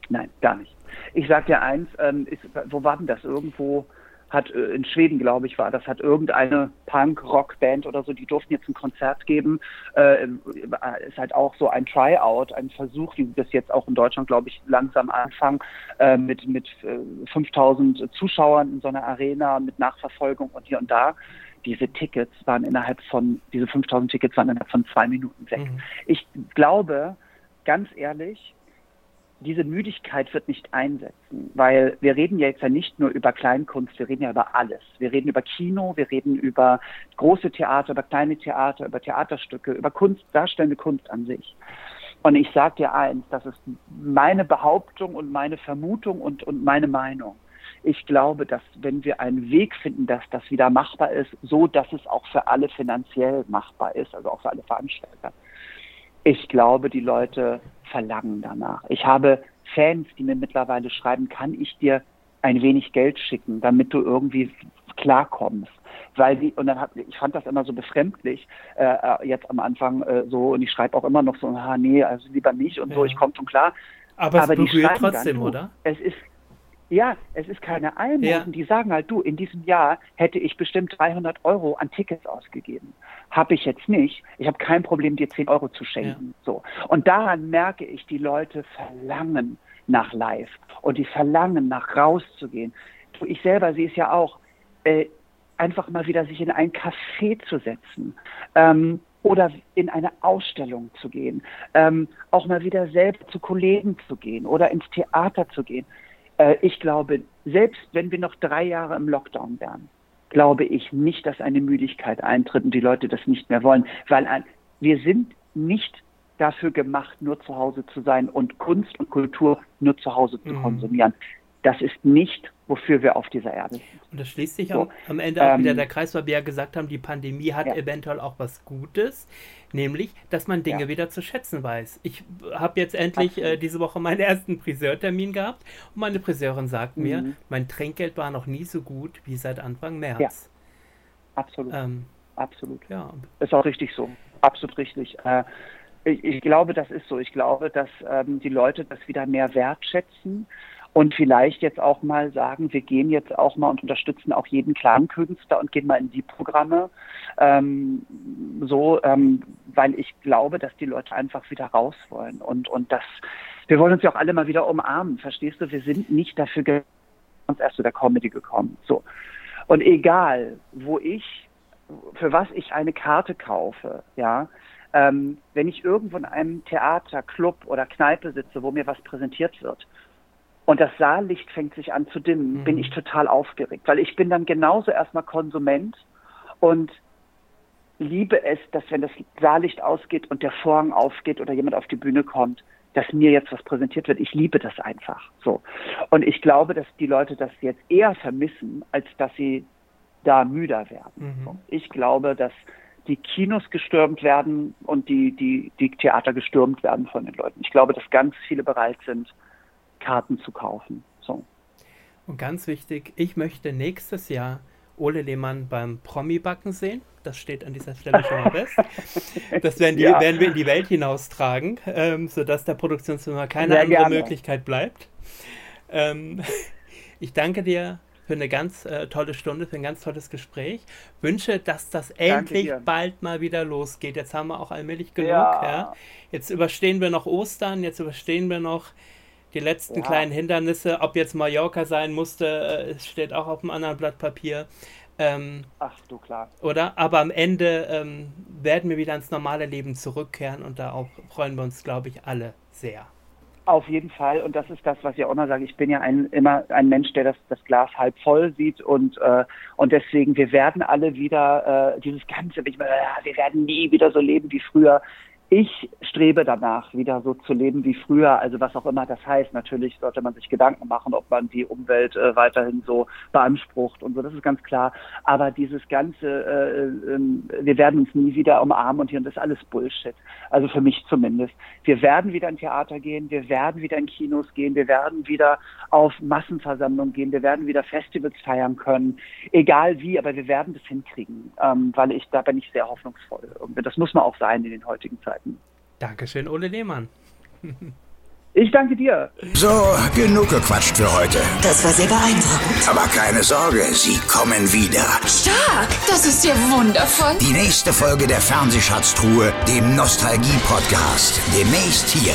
[SPEAKER 5] Nein, gar nicht. Ich sag dir eins, ähm, ist, wo war denn das? Irgendwo hat äh, in Schweden, glaube ich, war das, hat irgendeine Punk-Rock-Band oder so, die durften jetzt ein Konzert geben. Äh, ist halt auch so ein Tryout, ein Versuch, wie das jetzt auch in Deutschland, glaube ich, langsam anfangen, äh, mit, mit äh, 5000 Zuschauern in so einer Arena, mit Nachverfolgung und hier und da. Diese Tickets waren innerhalb von, diese 5000 Tickets waren innerhalb von zwei Minuten weg. Mhm. Ich glaube, ganz ehrlich, diese Müdigkeit wird nicht einsetzen, weil wir reden ja jetzt ja nicht nur über Kleinkunst, wir reden ja über alles. Wir reden über Kino, wir reden über große Theater, über kleine Theater, über Theaterstücke, über Kunst, darstellende Kunst an sich. Und ich sage dir eins, das ist meine Behauptung und meine Vermutung und, und meine Meinung. Ich glaube, dass wenn wir einen Weg finden, dass das wieder machbar ist, so dass es auch für alle finanziell machbar ist, also auch für alle Veranstalter, ich glaube, die Leute verlangen danach. Ich habe Fans, die mir mittlerweile schreiben, kann ich dir ein wenig Geld schicken, damit du irgendwie klarkommst. Weil die, und dann hat, ich fand das immer so befremdlich, äh, äh jetzt am Anfang äh, so, und ich schreibe auch immer noch so, ah, nee, also lieber nicht und ja. so, ich komme schon klar.
[SPEAKER 4] Aber, Aber es berührt trotzdem, dann, oder?
[SPEAKER 5] Es ist, ja, es ist keine Almosen. Ja. Die sagen halt, du, in diesem Jahr hätte ich bestimmt 300 Euro an Tickets ausgegeben. Habe ich jetzt nicht. Ich habe kein Problem, dir 10 Euro zu schenken. Ja. So. Und daran merke ich, die Leute verlangen nach live und die verlangen nach rauszugehen. Du, ich selber sehe es ja auch, äh, einfach mal wieder sich in ein Café zu setzen. Ähm, oder in eine Ausstellung zu gehen, ähm, auch mal wieder selbst zu Kollegen zu gehen oder ins Theater zu gehen ich glaube, selbst wenn wir noch drei Jahre im Lockdown wären, glaube ich nicht, dass eine Müdigkeit eintritt und die Leute das nicht mehr wollen, weil ein, wir sind nicht dafür gemacht, nur zu Hause zu sein und Kunst und Kultur nur zu Hause zu mhm. konsumieren. Das ist nicht, wofür wir auf dieser Erde sind.
[SPEAKER 4] Und das schließt sich so, am, am, Ende auch ähm, wieder der Kreis, weil wir ja gesagt haben, die Pandemie hat ja. eventuell auch was Gutes, nämlich, dass man Dinge ja. wieder zu schätzen weiß. Ich habe jetzt endlich äh, diese Woche meinen ersten Friseurtermin gehabt und meine Friseurin sagt mhm. mir, mein Trinkgeld war noch nie so gut wie seit Anfang März. Ja.
[SPEAKER 5] Absolut. Ähm, Absolut. Ja. Ist auch richtig so. Absolut richtig. Äh, ich, ich, glaube, das ist so. Ich glaube, dass ähm, die Leute das wieder mehr wertschätzen und vielleicht jetzt auch mal sagen, wir gehen jetzt auch mal und unterstützen auch jeden Clankünstler und gehen mal in die Programme. Ähm, so, ähm, weil ich glaube, dass die Leute einfach wieder raus wollen und, und das, wir wollen uns ja auch alle mal wieder umarmen, verstehst du? Wir sind nicht dafür uns erst zu der Comedy gekommen. So. Und egal, wo ich, für was ich eine Karte kaufe, ja, ähm, wenn ich irgendwo in einem Theater, Club oder Kneipe sitze, wo mir was präsentiert wird und das Saallicht fängt sich an zu dimmen, mhm. bin ich total aufgeregt, weil ich bin dann genauso erstmal Konsument und liebe es, dass wenn das Saallicht ausgeht und der Vorhang aufgeht oder jemand auf die Bühne kommt, dass mir jetzt was präsentiert wird. Ich liebe das einfach so. Und ich glaube, dass die Leute das jetzt eher vermissen, als dass sie da müder werden. Mhm. Ich glaube, dass die Kinos gestürmt werden und die, die, die Theater gestürmt werden von den Leuten. Ich glaube, dass ganz viele bereit sind, Karten zu kaufen. So.
[SPEAKER 4] Und ganz wichtig, ich möchte nächstes Jahr Ole Lehmann beim Promi-Backen sehen. Das steht an dieser Stelle schon mal fest. Das werden, die, ja. werden wir in die Welt hinaustragen, ähm, sodass der Produktionsfirma keine Sehr andere gerne. Möglichkeit bleibt. Ähm, ich danke dir für eine ganz äh, tolle Stunde, für ein ganz tolles Gespräch. Wünsche, dass das endlich bald mal wieder losgeht. Jetzt haben wir auch allmählich genug. Ja. ja. Jetzt überstehen wir noch Ostern, jetzt überstehen wir noch die letzten ja. kleinen Hindernisse. Ob jetzt Mallorca sein musste, äh, steht auch auf einem anderen Blatt Papier. Ähm,
[SPEAKER 5] Ach du klar.
[SPEAKER 4] Oder? Aber am Ende ähm, werden wir wieder ins normale Leben zurückkehren und darauf freuen wir uns, glaube ich, alle sehr.
[SPEAKER 5] Auf jeden Fall. Und das ist das, was ich auch immer sage. Ich bin ja ein, immer ein Mensch, der das, das Glas halb voll sieht. Und, äh, und deswegen, wir werden alle wieder äh, dieses Ganze, ich meine, wir werden nie wieder so leben wie früher ich strebe danach, wieder so zu leben wie früher, also was auch immer das heißt. Natürlich sollte man sich Gedanken machen, ob man die Umwelt äh, weiterhin so beansprucht und so, das ist ganz klar. Aber dieses ganze, äh, äh, wir werden uns nie wieder umarmen und hier, und das ist alles Bullshit. Also für mich zumindest. Wir werden wieder in Theater gehen, wir werden wieder in Kinos gehen, wir werden wieder auf Massenversammlungen gehen, wir werden wieder Festivals feiern können, egal wie, aber wir werden das hinkriegen, ähm, weil ich, da bin ich sehr hoffnungsvoll. Das muss man auch sein in den heutigen Zeiten. Möglichkeiten.
[SPEAKER 4] Dankeschön, Ole Lehmann.
[SPEAKER 5] Ich danke dir.
[SPEAKER 1] So, genug gequatscht für heute.
[SPEAKER 2] Das war sehr beeindruckend.
[SPEAKER 1] Aber keine Sorge, sie kommen wieder.
[SPEAKER 2] Stark, das ist ja wundervoll.
[SPEAKER 1] Die nächste Folge der Fernsehschatztruhe, dem Nostalgie-Podcast. Demnächst hier